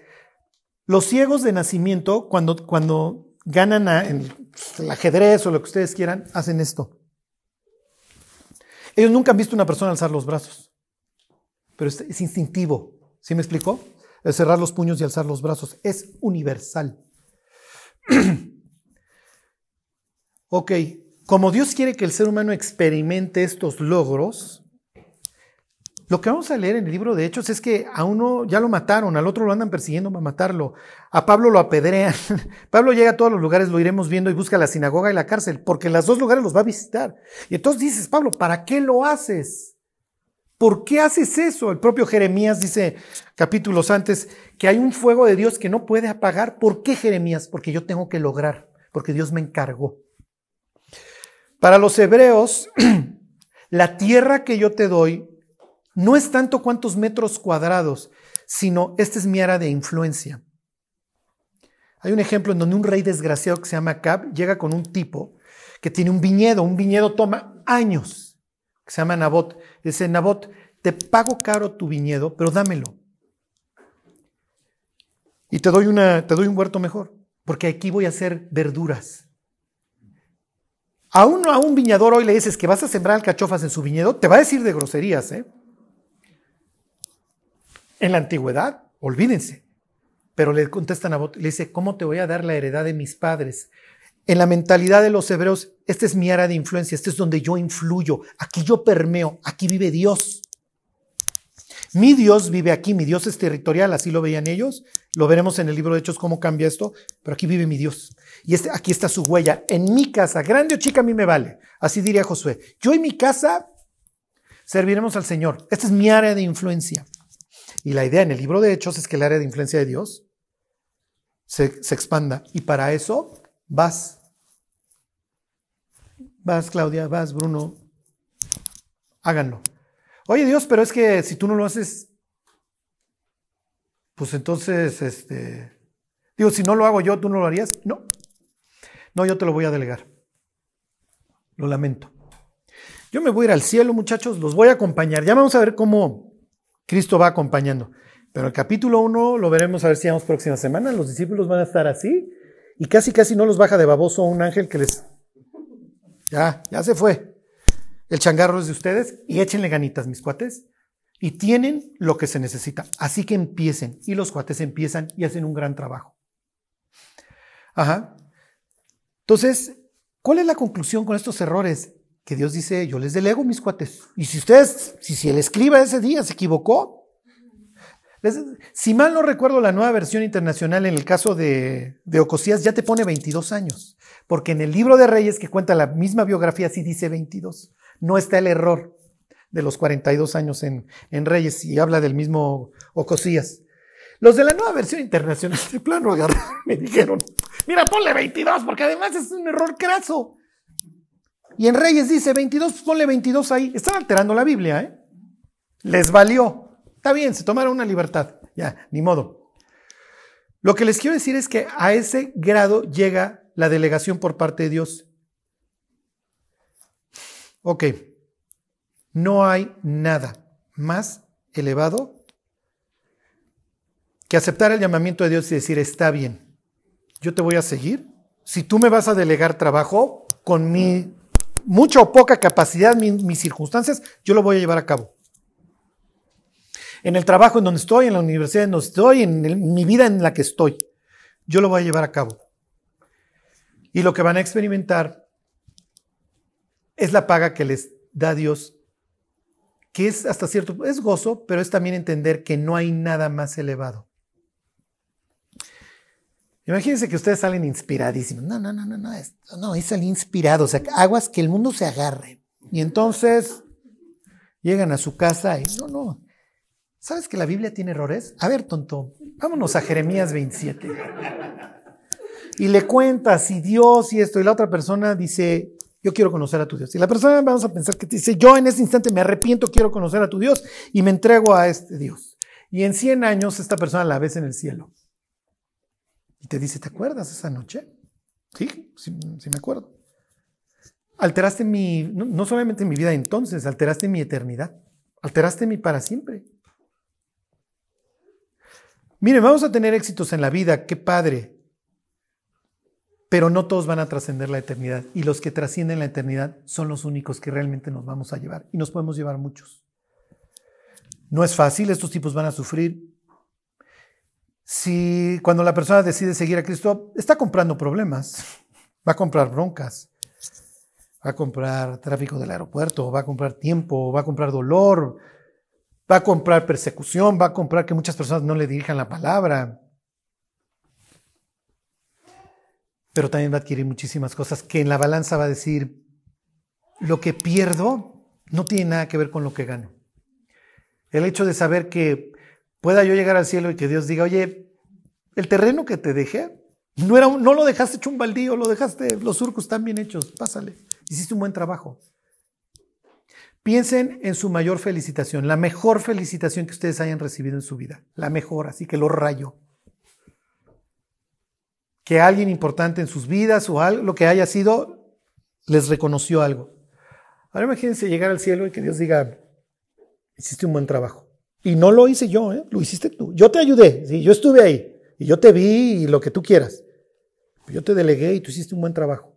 los ciegos de nacimiento, cuando, cuando ganan en el ajedrez o lo que ustedes quieran, hacen esto. Ellos nunca han visto una persona alzar los brazos pero es, instintivo. ¿Sí me explicó? Cerrar los puños y alzar los brazos es universal. ok, como Dios quiere que el ser humano experimente estos logros, lo que vamos a leer en el libro de Hechos es que a uno ya lo mataron, al otro lo andan persiguiendo para matarlo, a Pablo lo apedrean. Pablo llega a todos los lugares, lo iremos viendo y busca la sinagoga y la cárcel, porque en los dos lugares los va a visitar. Y entonces dices, Pablo, ¿para qué lo haces? ¿Por qué haces eso? El propio Jeremías dice capítulos antes que hay un fuego de Dios que no puede apagar. ¿Por qué Jeremías? Porque yo tengo que lograr, porque Dios me encargó. Para los hebreos, la tierra que yo te doy no es tanto cuántos metros cuadrados, sino esta es mi área de influencia. Hay un ejemplo en donde un rey desgraciado que se llama Cab llega con un tipo que tiene un viñedo. Un viñedo toma años, que se llama Nabot. Dice, Nabot, te pago caro tu viñedo, pero dámelo. Y te doy, una, te doy un huerto mejor, porque aquí voy a hacer verduras. A un, a un viñador hoy le dices que vas a sembrar alcachofas en su viñedo, te va a decir de groserías, ¿eh? En la antigüedad, olvídense. Pero le contesta Nabot, le dice, ¿cómo te voy a dar la heredad de mis padres? En la mentalidad de los hebreos, esta es mi área de influencia, este es donde yo influyo, aquí yo permeo, aquí vive Dios. Mi Dios vive aquí, mi Dios es territorial, así lo veían ellos. Lo veremos en el libro de Hechos cómo cambia esto, pero aquí vive mi Dios. Y este, aquí está su huella. En mi casa, grande o chica, a mí me vale. Así diría Josué. Yo y mi casa serviremos al Señor. Esta es mi área de influencia. Y la idea en el libro de Hechos es que el área de influencia de Dios se, se expanda. Y para eso vas. Vas, Claudia, vas, Bruno. Háganlo. Oye Dios, pero es que si tú no lo haces, pues entonces, este, digo, si no lo hago yo, ¿tú no lo harías? No. No, yo te lo voy a delegar. Lo lamento. Yo me voy a ir al cielo, muchachos, los voy a acompañar. Ya vamos a ver cómo Cristo va acompañando. Pero el capítulo 1 lo veremos a ver si vamos próxima semana. Los discípulos van a estar así y casi casi no los baja de baboso un ángel que les... Ya, ya se fue. El changarro es de ustedes y échenle ganitas, mis cuates. Y tienen lo que se necesita. Así que empiecen. Y los cuates empiezan y hacen un gran trabajo. Ajá. Entonces, ¿cuál es la conclusión con estos errores? Que Dios dice, yo les delego mis cuates. Y si ustedes, si, si el escriba ese día se equivocó, si mal no recuerdo la nueva versión internacional en el caso de, de Ocosías ya te pone 22 años, porque en el libro de Reyes que cuenta la misma biografía sí dice 22. No está el error de los 42 años en, en Reyes y habla del mismo Ocosías. Los de la nueva versión internacional de plano me dijeron, mira, ponle 22, porque además es un error craso. Y en Reyes dice 22, pues ponle 22 ahí. Están alterando la Biblia, ¿eh? Les valió. Está bien, se tomaron una libertad. Ya, ni modo. Lo que les quiero decir es que a ese grado llega la delegación por parte de Dios. Ok, no hay nada más elevado que aceptar el llamamiento de Dios y decir, está bien, yo te voy a seguir. Si tú me vas a delegar trabajo con mi mucha o poca capacidad, mis circunstancias, yo lo voy a llevar a cabo. En el trabajo en donde estoy, en la universidad en donde estoy, en mi vida en la que estoy, yo lo voy a llevar a cabo. Y lo que van a experimentar es la paga que les da Dios, que es hasta cierto, es gozo, pero es también entender que no hay nada más elevado. Imagínense que ustedes salen inspiradísimos. No, no, no, no, no, es, no, es salir inspirado. O sea, aguas que el mundo se agarre. Y entonces llegan a su casa y no, no. ¿Sabes que la Biblia tiene errores? A ver, tonto, vámonos a Jeremías 27. Y le cuentas y Dios y esto, y la otra persona dice, yo quiero conocer a tu Dios. Y la persona vamos a pensar que dice, yo en ese instante me arrepiento, quiero conocer a tu Dios y me entrego a este Dios. Y en 100 años esta persona la ves en el cielo. Y te dice, ¿te acuerdas esa noche? Sí, sí, me acuerdo. Alteraste mi, no, no solamente mi vida entonces, alteraste mi eternidad. Alteraste mi para siempre. Miren, vamos a tener éxitos en la vida, qué padre. Pero no todos van a trascender la eternidad. Y los que trascienden la eternidad son los únicos que realmente nos vamos a llevar. Y nos podemos llevar muchos. No es fácil, estos tipos van a sufrir. Si cuando la persona decide seguir a Cristo, está comprando problemas, va a comprar broncas, va a comprar tráfico del aeropuerto, va a comprar tiempo, va a comprar dolor, va a comprar persecución, va a comprar que muchas personas no le dirijan la palabra. Pero también va a adquirir muchísimas cosas que en la balanza va a decir, lo que pierdo no tiene nada que ver con lo que gano. El hecho de saber que pueda yo llegar al cielo y que Dios diga, oye, el terreno que te dejé, no, era, no lo dejaste hecho un baldío, lo dejaste, los surcos están bien hechos, pásale, hiciste un buen trabajo. Piensen en su mayor felicitación, la mejor felicitación que ustedes hayan recibido en su vida, la mejor, así que lo rayo. Que alguien importante en sus vidas o algo, lo que haya sido, les reconoció algo. Ahora imagínense llegar al cielo y que Dios diga, hiciste un buen trabajo. Y no lo hice yo, ¿eh? lo hiciste tú. Yo te ayudé, ¿sí? yo estuve ahí. Y yo te vi y lo que tú quieras. Yo te delegué y tú hiciste un buen trabajo.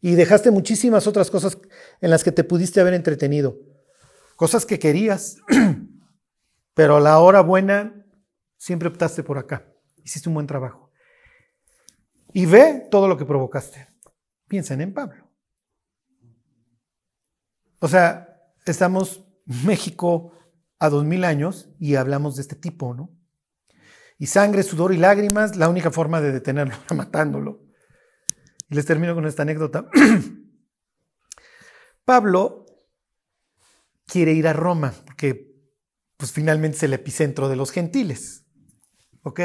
Y dejaste muchísimas otras cosas en las que te pudiste haber entretenido. Cosas que querías. Pero a la hora buena siempre optaste por acá. Hiciste un buen trabajo. Y ve todo lo que provocaste. Piensen en Pablo. O sea, estamos México a dos mil años y hablamos de este tipo, ¿no? Y sangre, sudor y lágrimas, la única forma de detenerlo era matándolo. Y les termino con esta anécdota. Pablo quiere ir a Roma, porque pues finalmente es el epicentro de los gentiles. ¿Ok?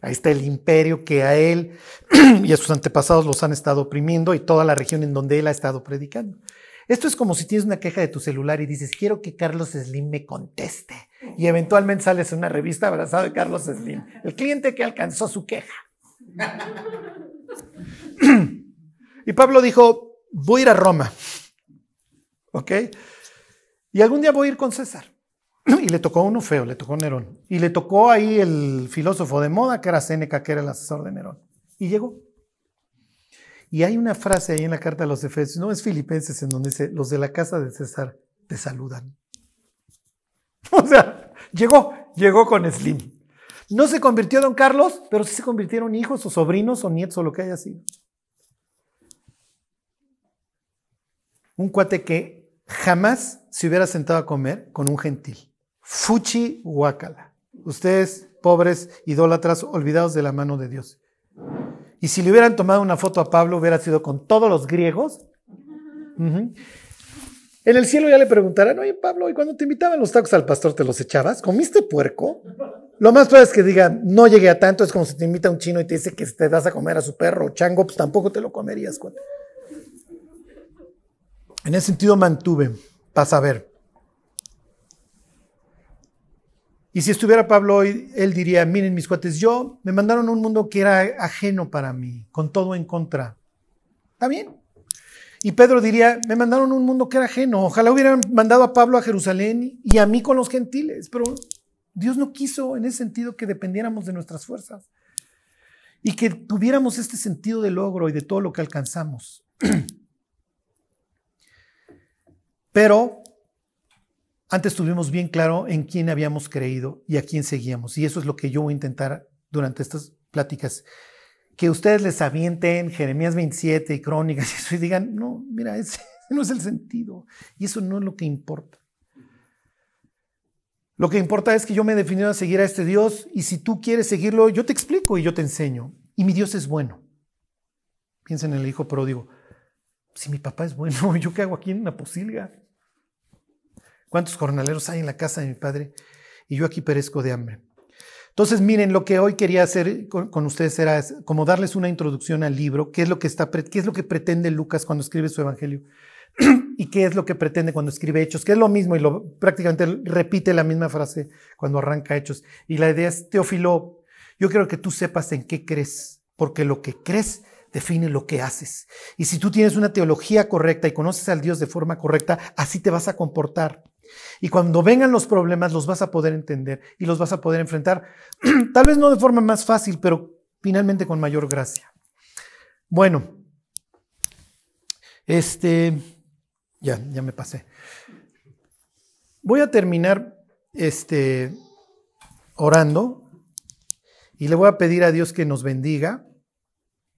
Ahí está el imperio que a él y a sus antepasados los han estado oprimiendo y toda la región en donde él ha estado predicando. Esto es como si tienes una queja de tu celular y dices, quiero que Carlos Slim me conteste. Y eventualmente sales en una revista abrazado de Carlos Slim, el cliente que alcanzó su queja. Y Pablo dijo, voy a ir a Roma. ¿Ok? Y algún día voy a ir con César. Y le tocó uno feo, le tocó Nerón. Y le tocó ahí el filósofo de moda, que era Séneca, que era el asesor de Nerón. Y llegó. Y hay una frase ahí en la carta de los Efesios, no es Filipenses, en donde dice, los de la casa de César te saludan. O sea, llegó, llegó con Slim. No se convirtió Don Carlos, pero sí se convirtieron hijos o sobrinos o nietos o lo que haya sido. Un cuate que jamás se hubiera sentado a comer con un gentil. Fuchi Huacala. Ustedes, pobres idólatras, olvidados de la mano de Dios. Y si le hubieran tomado una foto a Pablo, hubiera sido con todos los griegos. En el cielo ya le preguntarán, oye Pablo, ¿y cuando te invitaban los tacos al pastor te los echabas? ¿Comiste puerco? Lo más probable es que digan, no llegué a tanto, es como si te invita un chino y te dice que te das a comer a su perro o chango, pues tampoco te lo comerías. En ese sentido mantuve, para saber. Y si estuviera Pablo hoy, él diría, miren mis cuates, yo me mandaron un mundo que era ajeno para mí, con todo en contra. ¿Está bien? Y Pedro diría, me mandaron un mundo que era ajeno. Ojalá hubieran mandado a Pablo a Jerusalén y a mí con los gentiles, pero Dios no quiso en ese sentido que dependiéramos de nuestras fuerzas y que tuviéramos este sentido de logro y de todo lo que alcanzamos. Pero antes tuvimos bien claro en quién habíamos creído y a quién seguíamos. Y eso es lo que yo voy a intentar durante estas pláticas. Que ustedes les avienten Jeremías 27 y Crónicas y eso y digan, no, mira, ese no es el sentido. Y eso no es lo que importa. Lo que importa es que yo me he definido a seguir a este Dios y si tú quieres seguirlo, yo te explico y yo te enseño. Y mi Dios es bueno. Piensa en el hijo pródigo. Si mi papá es bueno, ¿yo qué hago aquí en una posilga? ¿Cuántos jornaleros hay en la casa de mi padre? Y yo aquí perezco de hambre. Entonces, miren, lo que hoy quería hacer con, ustedes era como darles una introducción al libro, qué es lo que está, qué es lo que pretende Lucas cuando escribe su evangelio y qué es lo que pretende cuando escribe Hechos, que es lo mismo y lo, prácticamente repite la misma frase cuando arranca Hechos. Y la idea es, Teófilo, yo quiero que tú sepas en qué crees, porque lo que crees define lo que haces. Y si tú tienes una teología correcta y conoces al Dios de forma correcta, así te vas a comportar. Y cuando vengan los problemas los vas a poder entender y los vas a poder enfrentar, tal vez no de forma más fácil, pero finalmente con mayor gracia. Bueno, este, ya, ya me pasé. Voy a terminar este, orando y le voy a pedir a Dios que nos bendiga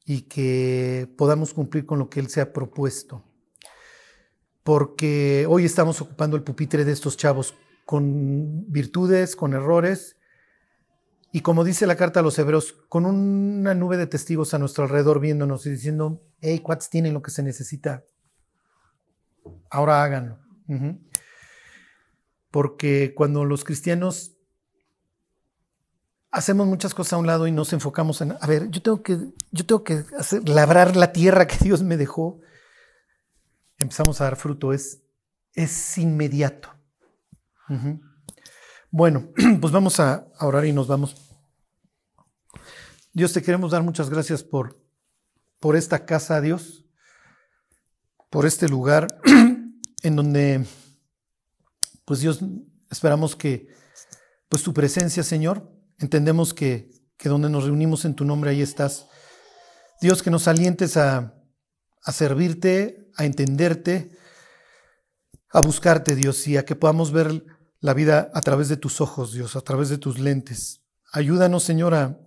y que podamos cumplir con lo que Él se ha propuesto porque hoy estamos ocupando el pupitre de estos chavos con virtudes, con errores, y como dice la carta a los hebreos, con una nube de testigos a nuestro alrededor viéndonos y diciendo, hey, cuates tienen lo que se necesita, ahora háganlo. porque cuando los cristianos hacemos muchas cosas a un lado y nos enfocamos en, a ver, yo tengo que, yo tengo que hacer, labrar la tierra que Dios me dejó, empezamos a dar fruto, es, es inmediato. Bueno, pues vamos a orar y nos vamos. Dios, te queremos dar muchas gracias por, por esta casa, Dios, por este lugar en donde, pues Dios, esperamos que, pues tu presencia, Señor, entendemos que, que donde nos reunimos en tu nombre, ahí estás. Dios, que nos alientes a, a servirte, a entenderte, a buscarte, Dios, y a que podamos ver la vida a través de tus ojos, Dios, a través de tus lentes. Ayúdanos, Señor, a,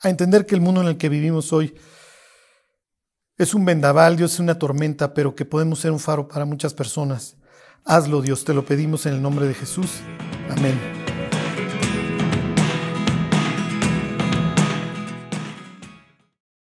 a entender que el mundo en el que vivimos hoy es un vendaval, Dios, es una tormenta, pero que podemos ser un faro para muchas personas. Hazlo, Dios, te lo pedimos en el nombre de Jesús. Amén.